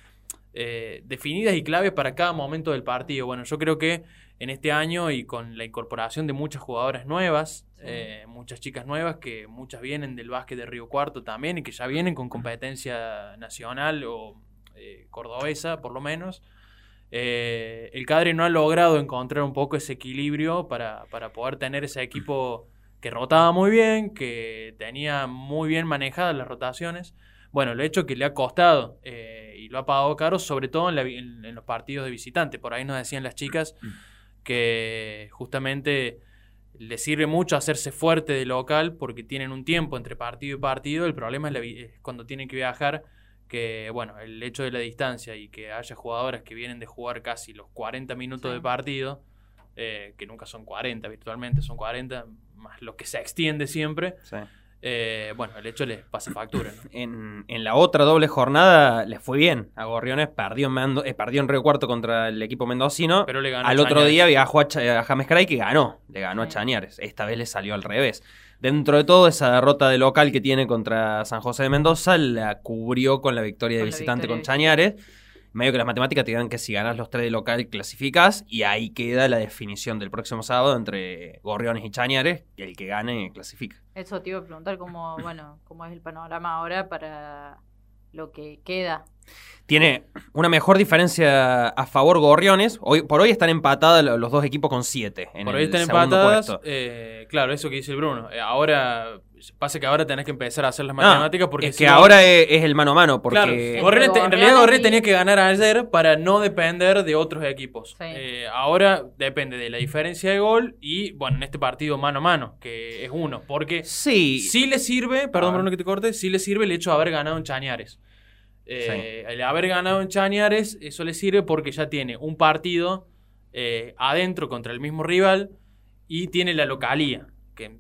eh, definidas y claves para cada momento del partido. Bueno, yo creo que en este año y con la incorporación de muchas jugadoras nuevas, eh, muchas chicas nuevas que muchas vienen del básquet de Río Cuarto también y que ya vienen con competencia nacional o eh, cordobesa por lo menos, eh, el Cadre no ha logrado encontrar un poco ese equilibrio para, para poder tener ese equipo que rotaba muy bien, que tenía muy bien manejadas las rotaciones. Bueno, el hecho que le ha costado eh, y lo ha pagado caro, sobre todo en, los partidos de visitante. Por ahí nos decían las chicas que justamente le sirve mucho hacerse fuerte de local porque tienen un tiempo entre partido y partido. El problema es, cuando tienen que viajar, que bueno, el hecho de la distancia y que haya jugadoras que vienen de jugar casi los 40 minutos de partido, eh, que nunca son 40 virtualmente, son 40, más lo que se extiende siempre. Eh, bueno, el hecho les pasa factura. En, la otra doble jornada les fue bien a Gorriones, perdió en, eh, perdió en Río Cuarto contra el equipo mendocino. Pero le ganó Al otro día viajó a, James Cray que ganó, le ganó a Chañares. Esta vez le salió al revés. Dentro de todo, esa derrota de local que tiene contra San José de Mendoza la cubrió con la victoria de visitante con Chañares medio que las matemáticas te digan que si ganas los tres de local clasificas y ahí queda la definición del próximo sábado entre Gorriones y Chañares, y el que gane clasifica. Eso te iba a preguntar cómo, *clears throat* bueno, cómo es el panorama ahora para lo que queda. Tiene una mejor diferencia a favor Gorriones. Hoy, por hoy están empatados los dos equipos con siete. por hoy están empatadas. Eh, claro, eso que dice el Bruno. Eh, ahora Pasa que ahora tenés que empezar a hacer las matemáticas porque. Es que ahora es, el mano a mano. Porque... en realidad Gorriones tenía que ganar ayer para no depender de otros equipos. Eh, ahora depende de la diferencia de gol y, bueno, en este partido mano a mano, que es uno. Porque sí, sí le sirve, perdón Bruno que te corte, sí le sirve el hecho de haber ganado en Chañares. Eh, el haber ganado en Chañares, eso le sirve porque ya tiene un partido eh, adentro contra el mismo rival y tiene la localía. Que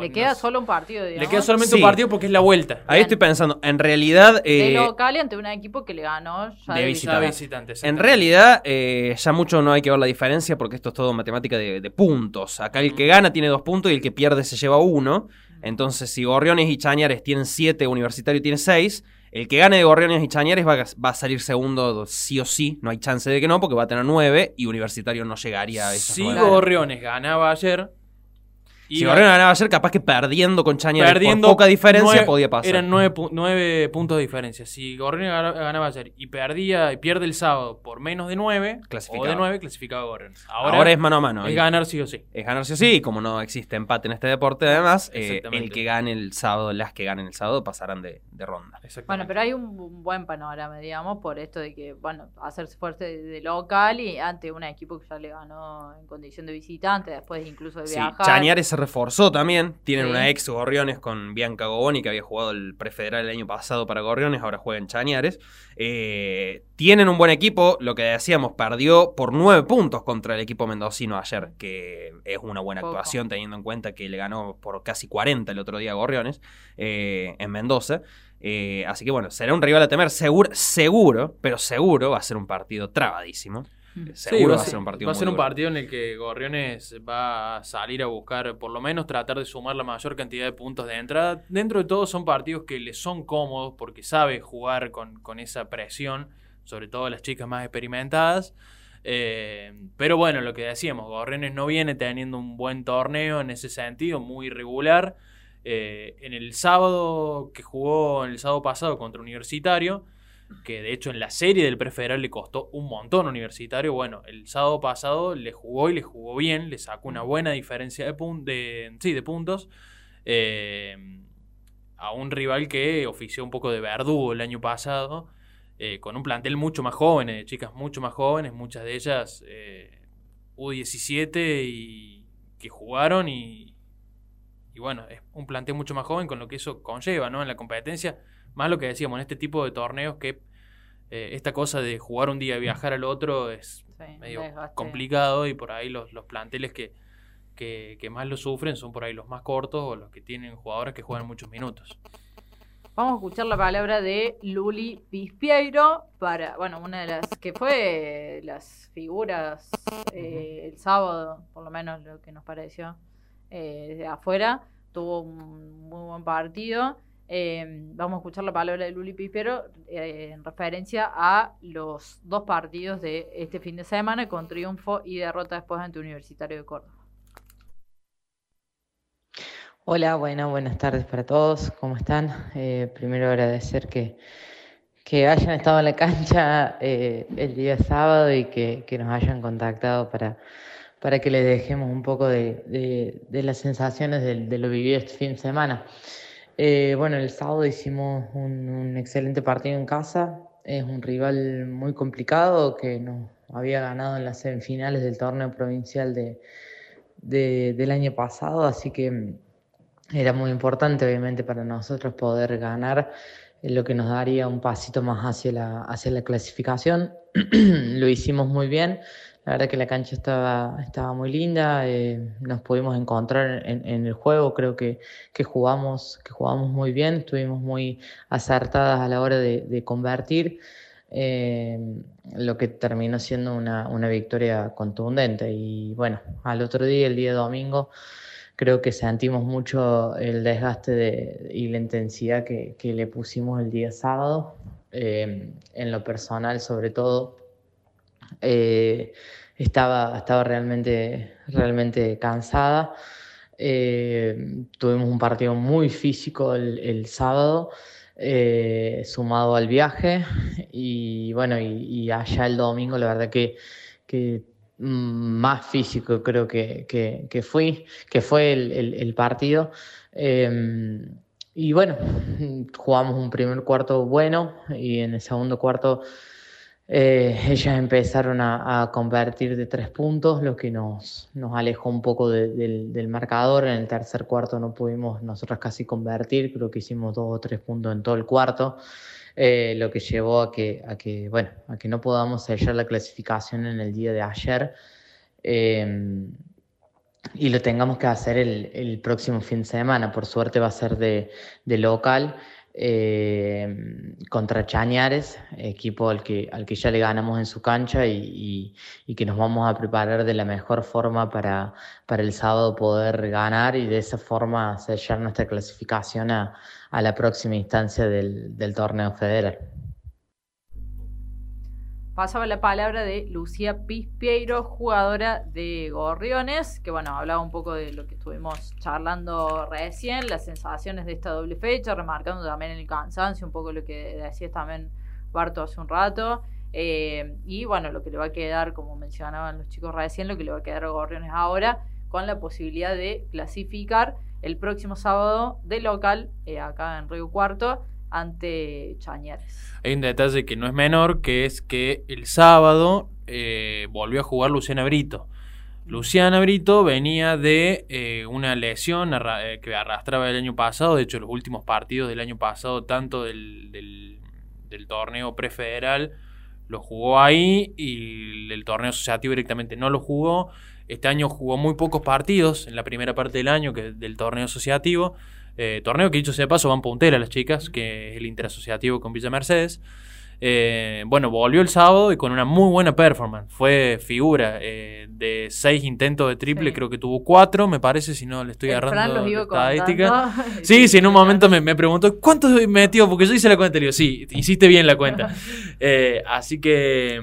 le queda solo un partido, digamos. Le queda solamente un partido porque es la vuelta. Ahí estoy pensando, en realidad... de eh, local ante un equipo que le ganó ya de, visitante. en realidad, eh, ya mucho no hay que ver la diferencia porque esto es todo matemática de, puntos. Acá el que gana tiene dos puntos y el que pierde se lleva uno. Entonces, si Gorriones y Chañares tienen siete, Universitario tiene seis, el que gane de Gorriones y Chañares va a, salir segundo sí o sí. No hay chance de que no, porque va a tener nueve y Universitario no llegaría a esos Si Gorriones ganaba ayer, si Gorriones ganaba ayer, capaz que perdiendo con Chañares perdiendo por poca diferencia podía pasar. Eran nueve, puntos de diferencia. Si Gorriones ganaba ayer y perdía y pierde el sábado por menos de nueve, o de nueve, clasificaba Gorriones. Ahora, es mano a mano. Es ganar sí o sí. Es ganar sí o sí. Y como no existe empate en este deporte, además, eh, el que gane el sábado, las que ganen el sábado, pasarán de, ronda. Bueno, pero hay un, buen panorama, digamos, por esto de que, bueno, hacerse fuerte de, local y ante un equipo que ya le ganó en condición de visitante, después incluso de viajar. Reforzó también. Tienen una ex Gorriones con Bianca Goboni, que había jugado el prefederal el año pasado para Gorriones, ahora juega en Chañares. Eh, tienen un buen equipo, lo que decíamos, perdió por nueve puntos contra el equipo mendocino ayer, que es una buena actuación teniendo en cuenta que le ganó por casi 40 el otro día a Gorriones eh, en Mendoza. Eh, así que bueno, será un rival a temer, seguro, seguro, pero seguro va a ser un partido trabadísimo. Seguro va, a ser un partido. Va a ser un partido en el que Gorriones va a salir a buscar, por lo menos tratar de sumar la mayor cantidad de puntos de entrada. Dentro de todo son partidos que le son cómodos porque sabe jugar con, esa presión, sobre todo las chicas más experimentadas. Eh, pero bueno, lo que decíamos, Gorriones no viene teniendo un buen torneo en ese sentido, muy irregular. Eh, en el sábado que jugó, en el sábado pasado contra Universitario, que de hecho en la serie del prefederal le costó un montón universitario. Bueno, el sábado pasado le jugó y le jugó bien, le sacó una buena diferencia de, de, sí, de puntos eh, a un rival que ofició un poco de verdugo el año pasado, eh, con un plantel mucho más joven, de chicas mucho más jóvenes, muchas de ellas eh, U17 y que jugaron y, y bueno, es un plantel mucho más joven con lo que eso conlleva, ¿no? En la competencia más lo que decíamos, en este tipo de torneos que eh, esta cosa de jugar un día y viajar al otro es medio complicado y por ahí los, los planteles que, que, más lo sufren son por ahí los más cortos o los que tienen jugadores que juegan muchos minutos. Vamos a escuchar la palabra de Luli Pispiero para, bueno, una de las que fue las figuras eh, el sábado, por lo menos lo que nos pareció eh, de afuera, tuvo un muy buen partido Em, vamos a escuchar la palabra de Luli Pipero eh, en referencia a los dos partidos de este fin de semana con triunfo y derrota después ante Universitario de Córdoba. Hola, bueno, buenas tardes para todos. ¿Cómo están? Eh, primero agradecer que, que hayan estado en la cancha eh, el día sábado y que, nos hayan contactado para, para que les dejemos un poco de, las sensaciones de, lo vivido este fin de semana. Eh, bueno, el sábado hicimos un, excelente partido en casa. Es un rival muy complicado que nos había ganado en las semifinales del torneo provincial de, del año pasado, así que era muy importante obviamente para nosotros poder ganar lo que nos daría un pasito más hacia la, hacia la clasificación. *clears throat* lo hicimos muy bien, la verdad que la cancha estaba, estaba muy linda, eh, nos pudimos encontrar en, el juego, creo que, que, jugamos, que jugamos muy bien, estuvimos muy acertadas a la hora de, convertir. Eh, lo que terminó siendo una, una victoria contundente. Y bueno, al otro día, el día domingo, creo que sentimos mucho el desgaste de, y la intensidad que, que, le pusimos el día sábado, eh, en lo personal sobre todo. Eh, estaba, estaba realmente, realmente cansada. Eh, tuvimos un partido muy físico el, el sábado, sumado al viaje, y bueno, y, allá el domingo, la verdad que, que más físico creo que, que, fui, que fue el, partido. Em, y bueno, jugamos un primer cuarto bueno y en el segundo cuarto eh, ellas empezaron a, convertir de tres puntos, lo que nos, nos alejó un poco del, del, marcador. En el tercer cuarto no pudimos nosotras casi convertir, creo que hicimos dos o tres puntos en todo el cuarto. Eh, lo que llevó a que, a que, bueno, a que no podamos sellar la clasificación en el día de ayer em, y lo tengamos que hacer el, el, próximo fin de semana. Por suerte va a ser de, de local. Eh, contra Chañares, equipo al que, al que ya le ganamos en su cancha y, que nos vamos a preparar de la mejor forma para, para el sábado poder ganar y de esa forma sellar nuestra clasificación a, la próxima instancia del torneo federal. Pasaba la palabra de Lucía Pispiero, jugadora de Gorriones, que bueno, hablaba un poco de lo que estuvimos charlando recién, las sensaciones de esta doble fecha, remarcando también el cansancio, un poco lo que decías también Barto hace un rato. Eh, y bueno, lo que le va a quedar, como mencionaban los chicos recién, lo que le va a quedar a Gorriones ahora, con la posibilidad de clasificar el próximo sábado de local, eh, acá en Río Cuarto, ante Chañares. Hay un detalle que no es menor, que es que el sábado eh, volvió a jugar Luciana Brito. Luciana Brito venía de eh, una lesión eh, que arrastraba el año pasado, de hecho los últimos partidos del año pasado, tanto del, del, del torneo prefederal, lo jugó ahí y el torneo asociativo directamente no lo jugó. Este año jugó muy pocos partidos en la primera parte del año que del torneo asociativo. Eh, torneo que dicho sea de paso van puntera las chicas, que es el interasociativo con Villa Mercedes. Eh, bueno, volvió el sábado y con una muy buena performance. Fue figura. Eh, de seis intentos de triple, creo que tuvo cuatro, me parece, si no le estoy agarrando la estadística. *laughs* Sí, sí, en un *laughs* momento me, me preguntó, ¿cuántos metió? Porque yo hice la cuenta le digo, sí, hiciste bien la cuenta. *laughs* así que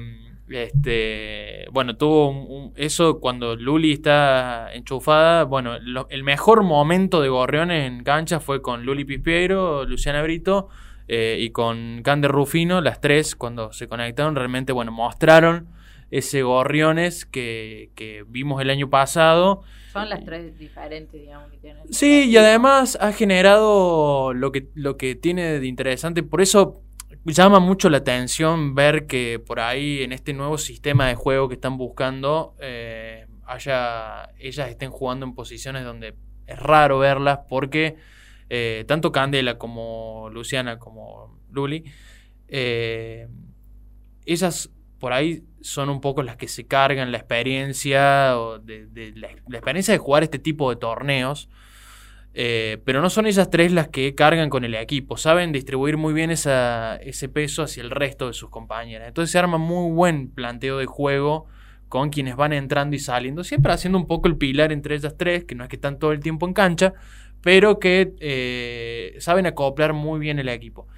este, bueno, tuvo eso cuando Luli está enchufada. Bueno, el mejor momento de Gorriones en cancha fue con Luli Pispiero, Luciana Brito eh, y con Cander Rufino. Las tres, cuando se conectaron, realmente, bueno, mostraron ese Gorriones que, que vimos el año pasado. Son las tres diferentes, digamos, que tienen. Sí, y además ha generado lo que, lo que tiene de interesante. Por eso llama mucho la atención ver que por ahí en este nuevo sistema de juego que están buscando, eh, haya, ellas estén jugando en posiciones donde es raro verlas porque eh, tanto Candela como Luciana como Luli, eh, ellas por ahí son un poco las que se cargan la experiencia de, la experiencia de jugar este tipo de torneos eh, pero no son esas tres las que cargan con el equipo, saben distribuir muy bien ese peso hacia el resto de sus compañeras. Entonces se arma muy buen planteo de juego con quienes van entrando y saliendo, siempre haciendo un poco el pilar entre ellas tres, que no es que están todo el tiempo en cancha, pero que eh, saben acoplar muy bien el equipo.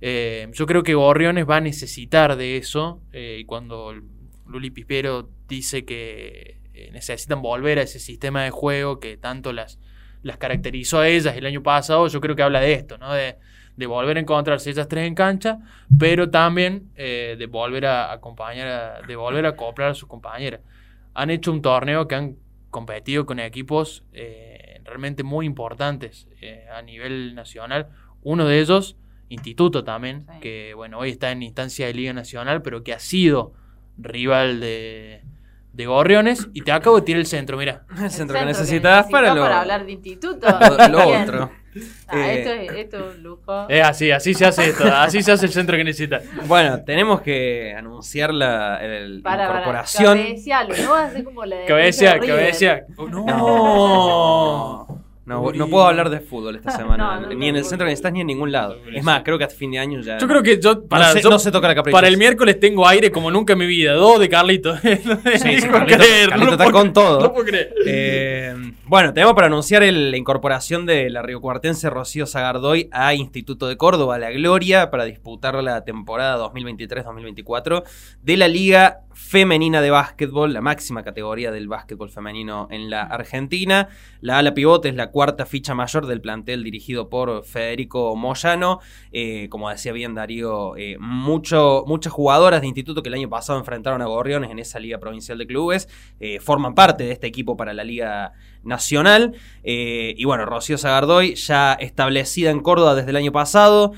Eh, yo creo que Gorriones va a necesitar de eso, y cuando Luli Pispero dice que necesitan volver a ese sistema de juego que tanto las las caracterizó a ellas el año pasado, yo creo que habla de esto, ¿no? De, de volver a encontrarse ellas tres en cancha, pero también eh, de volver a acompañar, de volver a acoplar a sus compañeras. Han hecho un torneo que han competido con equipos eh, realmente muy importantes eh, a nivel nacional. Uno de ellos, Instituto también, que bueno, hoy está en instancia de Liga Nacional, pero que ha sido rival de, de Gorriones y te acabo de tirar el centro, mira. *laughs* El centro, que necesitas para, lo, para hablar de instituto. *laughs* Lo, otro. Ah, esto, es, esto es lujo. Es así, así se hace esto, así se hace el centro que necesitas. Bueno, tenemos que anunciar la el, para, incorporación. Para, ¿no? Así como la de cabeza, cabeza. no. No, no puedo hablar de fútbol esta *laughs* semana, ni en el centro ni estás ni en ningún lado. Es más, creo que hasta fin de año ya. Yo creo que yo. Para, no, se, toca la caprichosa. Para el miércoles tengo aire como nunca en mi vida. Dos de Carlito. *laughs* sí, sí, Carlito, Carlito está con todo. No puedo creer. Eh, bueno, tenemos para anunciar la incorporación de la riocuartense Rocío Zagardoy a Instituto de Córdoba, La Gloria, para disputar la temporada 2023-2024 de la Liga Femenina de Básquetbol, la máxima categoría del básquetbol femenino en la Argentina. La ala pivote es la cuarta ficha mayor del plantel dirigido por Federico Moyano. Eh, como decía bien Darío, eh, muchas jugadoras de instituto que el año pasado enfrentaron a Gorriones en esa Liga Provincial de Clubes eh, forman parte de este equipo para la Liga Nacional. y bueno, Rocío Zagardoy ya establecida en Córdoba desde el año pasado,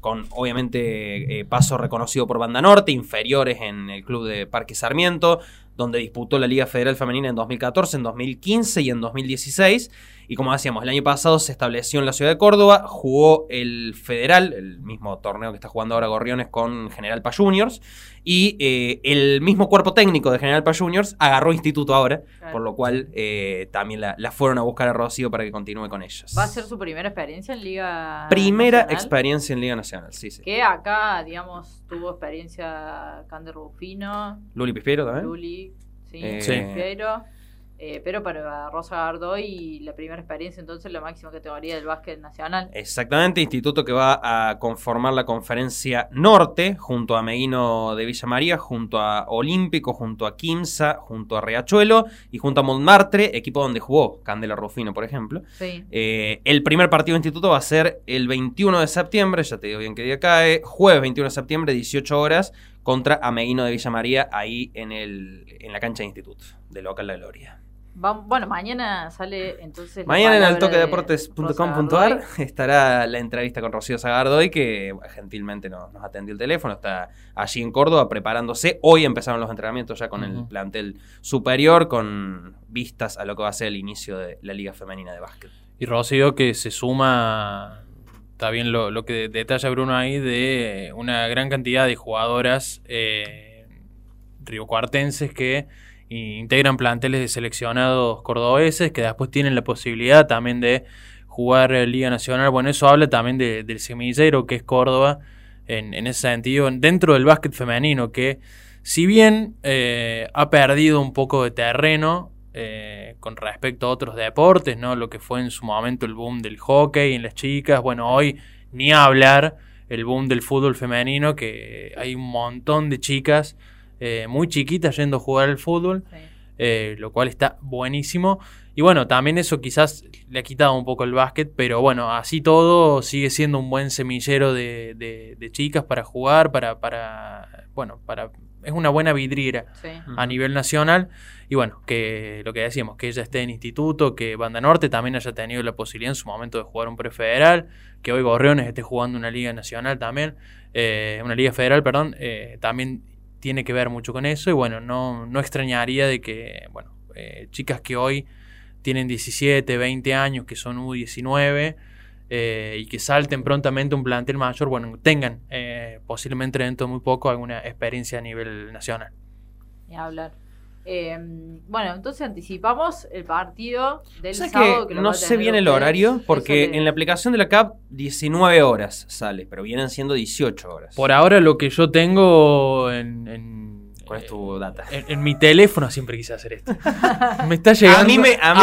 con obviamente paso reconocido por Banda Norte, inferiores en el club de Parque Sarmiento donde disputó la Liga Federal Femenina en 2014, en 2015 y en 2016. Y como decíamos, el año pasado se estableció en la ciudad de Córdoba, jugó el Federal, el mismo torneo que está jugando ahora Gorriones con General Paz Juniors, y eh, el mismo cuerpo técnico de General Paz Juniors agarró instituto ahora, por lo cual eh, también la, fueron a buscar a Rocío para que continúe con ellos. ¿Va a ser su primera experiencia en Liga Primera experiencia en Liga Nacional, sí, sí. Que acá, digamos, tuvo experiencia Cander Rufino. Luli Pispero también. Luli, sí, eh, Pispero. Eh, pero para Rosa Gardoy la primera experiencia entonces la máxima categoría del básquet nacional. Exactamente, instituto que va a conformar la conferencia norte junto a Meguino de Villa María, junto a Olímpico, junto a Quimsa, junto a Riachuelo y junto a Montmartre, equipo donde jugó Candela Rufino, por ejemplo. Sí. Eh, el primer partido de instituto va a ser el 21 de septiembre, ya te digo bien qué día cae, jueves 21 de septiembre, 18 horas, contra Ameguino de Villa María, ahí en, el, en la cancha de instituto, de Local La Gloria bueno, mañana sale entonces. Mañana en altoquedeportes.com.ar estará la entrevista con Rocío Zagardoy, que gentilmente nos, atendió el teléfono. Está allí en Córdoba preparándose. Hoy empezaron los entrenamientos ya con el plantel superior, con vistas a lo que va a ser el inicio de la Liga Femenina de Básquet. Y Rocío que se suma. Está bien lo, que detalla Bruno ahí de una gran cantidad de jugadoras eh, riocuartenses que integran planteles de seleccionados cordobeses que después tienen la posibilidad también de jugar Liga Nacional. Bueno, eso habla también del semillero que es Córdoba en, ese sentido, dentro del básquet femenino, que si bien eh, ha perdido un poco de terreno eh, con respecto a otros deportes, ¿no? Lo que fue en su momento el boom del hockey en las chicas, bueno, hoy ni hablar el boom del fútbol femenino, que hay un montón de chicas eh, muy chiquita yendo a jugar al fútbol, eh, lo cual está buenísimo. Y bueno, también eso quizás le ha quitado un poco el básquet, pero bueno, así todo sigue siendo un buen semillero de, chicas para jugar, para, para, bueno, para, es una buena vidriera a nivel nacional. Y bueno, que lo que decíamos, que ella esté en instituto, que Banda Norte también haya tenido la posibilidad en su momento de jugar un prefederal, que hoy Gorriones esté jugando una liga nacional también, eh, una liga federal, perdón, también tiene que ver mucho con eso y bueno, no, no extrañaría de que, bueno, eh, chicas que hoy tienen 17, 20 años, que son U19 eh, y que salten prontamente un plantel mayor, bueno, tengan eh, posiblemente dentro de muy poco alguna experiencia a nivel nacional. Y hablar. Bueno, entonces anticipamos el partido del sábado. Que, no sé bien el horario, porque en la aplicación de la CAP 19 horas sale, pero vienen siendo 18 horas. Por ahora lo que yo tengo en... ¿Cuál es tu data? En, mi teléfono siempre quise hacer esto. *laughs* me está llegando... A mí me, a mí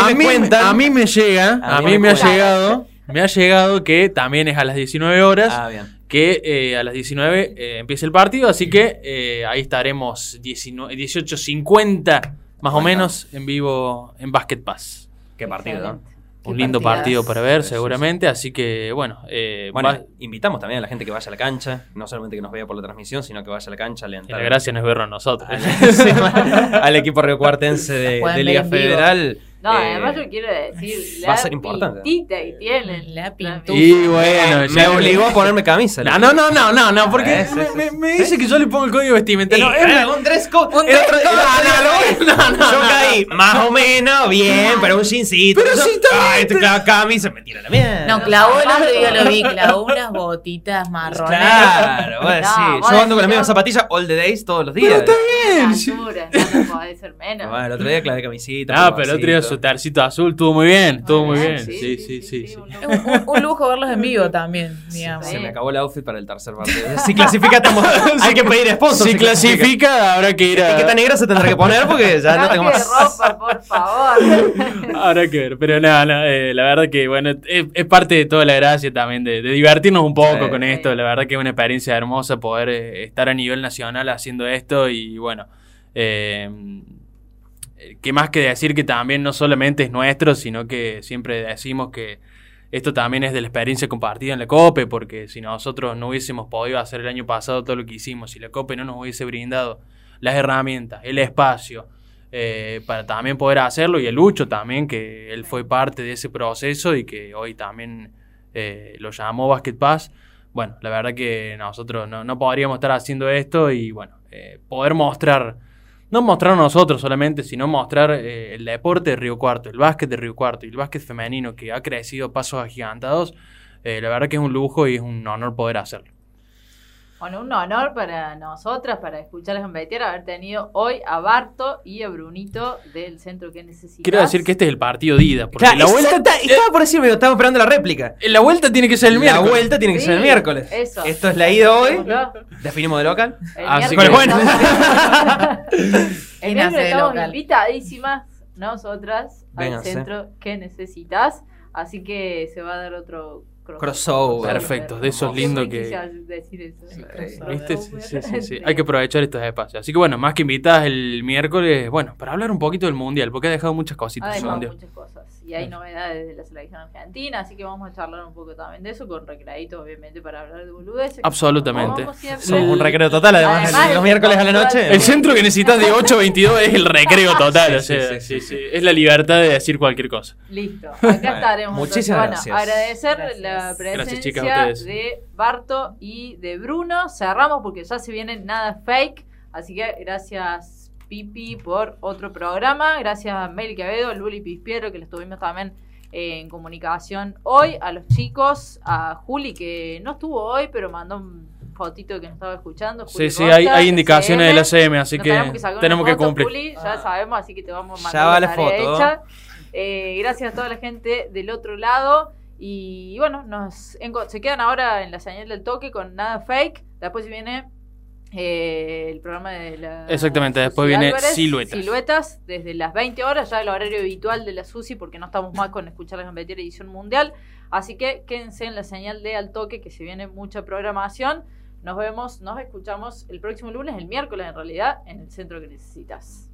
a mí me llega, a, mí, me, ha llegado, me ha llegado que también es a las 19 horas. Ah, bien que eh, a las 19 eh, empieza el partido, así que eh, ahí estaremos 18.50 más o menos en vivo en Basket Pass. Qué partido, ¿no? un lindo partido para ver, seguramente. Así que, bueno. Eh, bueno, invitamos también a la gente que vaya a la cancha. No solamente que nos vea por la transmisión, sino que vaya a la cancha. A la gracia no es vernos nosotros. *laughs* *laughs* Al, equipo río cuartense de, Liga Federal. No, eh, además yo quiero decir, va a ser importante. Pintita y tienen la pintura. Y bueno, me obligó a ponerme camisa. No, no, no, no, no, no porque me, me, dice que yo le pongo el código vestimenta. No, es un dress code. Un dress code. No, no, Yo caí más o menos bien, pero un jeansito. Pero si está Ay, la camisa me tira la mierda. No, clavó el otro día lo vi, clavó *laughs* unas botitas marrones. Claro, bueno, sí. Yo ando con las mismas zapatillas all the days todos los días. Pero está bien. No puede ser menos. Bueno, el otro día clavé camisita. Ah, pero el otro día su tercito azul, estuvo muy bien, estuvo muy bien. Sí, sí, sí. sí, Un, lujo verlos en vivo también, digamos. Se me acabó el outfit para el tercer partido. *laughs* Si clasifica, estamos, hay que pedir sponsor. Si, clasifica, habrá que ir a. Etiqueta negra se tendrá que poner porque ya no tengo más. ropa, por favor. *laughs* habrá que ver, pero nada, no, eh, la verdad que, bueno, es, parte de toda la gracia también de, divertirnos un poco con esto. La verdad que es una experiencia hermosa poder eh, estar a nivel nacional haciendo esto y, bueno. Eh, que más que decir que también no solamente es nuestro, sino que siempre decimos que esto también es de la experiencia compartida en la COPE, porque si nosotros no hubiésemos podido hacer el año pasado todo lo que hicimos, si la COPE no nos hubiese brindado las herramientas, el espacio, eh, para también poder hacerlo, y el Lucho también, que él fue parte de ese proceso y que hoy también eh, lo llamó Basket Pass, bueno, la verdad que nosotros no, podríamos estar haciendo esto y bueno, eh, poder mostrar no mostrar nosotros solamente, sino mostrar eh, el deporte de Río Cuarto, el básquet de Río Cuarto y el básquet femenino que ha crecido pasos agigantados, eh, la verdad que es un lujo y es un honor poder hacerlo. Bueno, un honor para nosotras, para escucharles en Betier, haber tenido hoy a Barto y a Brunito del centro que necesitas. Quiero decir que este es el partido de ida. Porque la vuelta. estaba por decirme, estaba esperando la réplica. La vuelta tiene que ser el miércoles. La vuelta tiene que ser el miércoles. Eso. Esto es la ida hoy. Definimos de local. Así que bueno. el miércoles *laughs* estamos invitadísimas nosotras al centro que necesitas. Así que se va a dar otro crossover. Perfecto, de esos lindos que. ¿Viste? Sí, sí, sí, Hay que aprovechar estos espacios. Así que bueno, más que invitadas el miércoles, bueno, para hablar un poquito del mundial, porque ha dejado muchas cositas. Ha dejado muchas cosas. Y hay novedades de la selección argentina, así que vamos a charlar un poco también de eso, con recreadito, obviamente, para hablar de boludeces. Absolutamente. Somos un recreo total, además, los miércoles a la noche. El centro que necesitas de 8 a 22 es el recreo *laughs* total. sí, sí, sí, Es la libertad de decir cualquier cosa. Listo. *laughs* Acá estaremos. Muchísimas gracias. Agradecer la presencia de Barto y de Bruno. Cerramos porque ya se viene nada fake. Así que gracias Pipi por otro programa. Gracias a Mel Quevedo, Luli Pispiero, que les tuvimos también en comunicación hoy. A los chicos, a Juli, que no estuvo hoy, pero mandó un fotito que nos estaba escuchando. sí, sí, hay, indicaciones de la CM, así que tenemos que, cumplir. ya ah. sabemos, así que te vamos a mandar ya va la, foto. Eh, gracias a toda la gente del otro lado. Y bueno, nos se quedan ahora en la señal del toque con nada fake. Después viene eh, el programa de la. Exactamente, después viene Siluetas. Siluetas, desde las 20 horas, ya el horario habitual de la SUSI, porque no estamos más con escuchar la competir edición mundial. Así que quédense en la señal de al toque, que se viene mucha programación. Nos vemos, nos escuchamos el próximo lunes, el miércoles en realidad, en el centro que necesitas.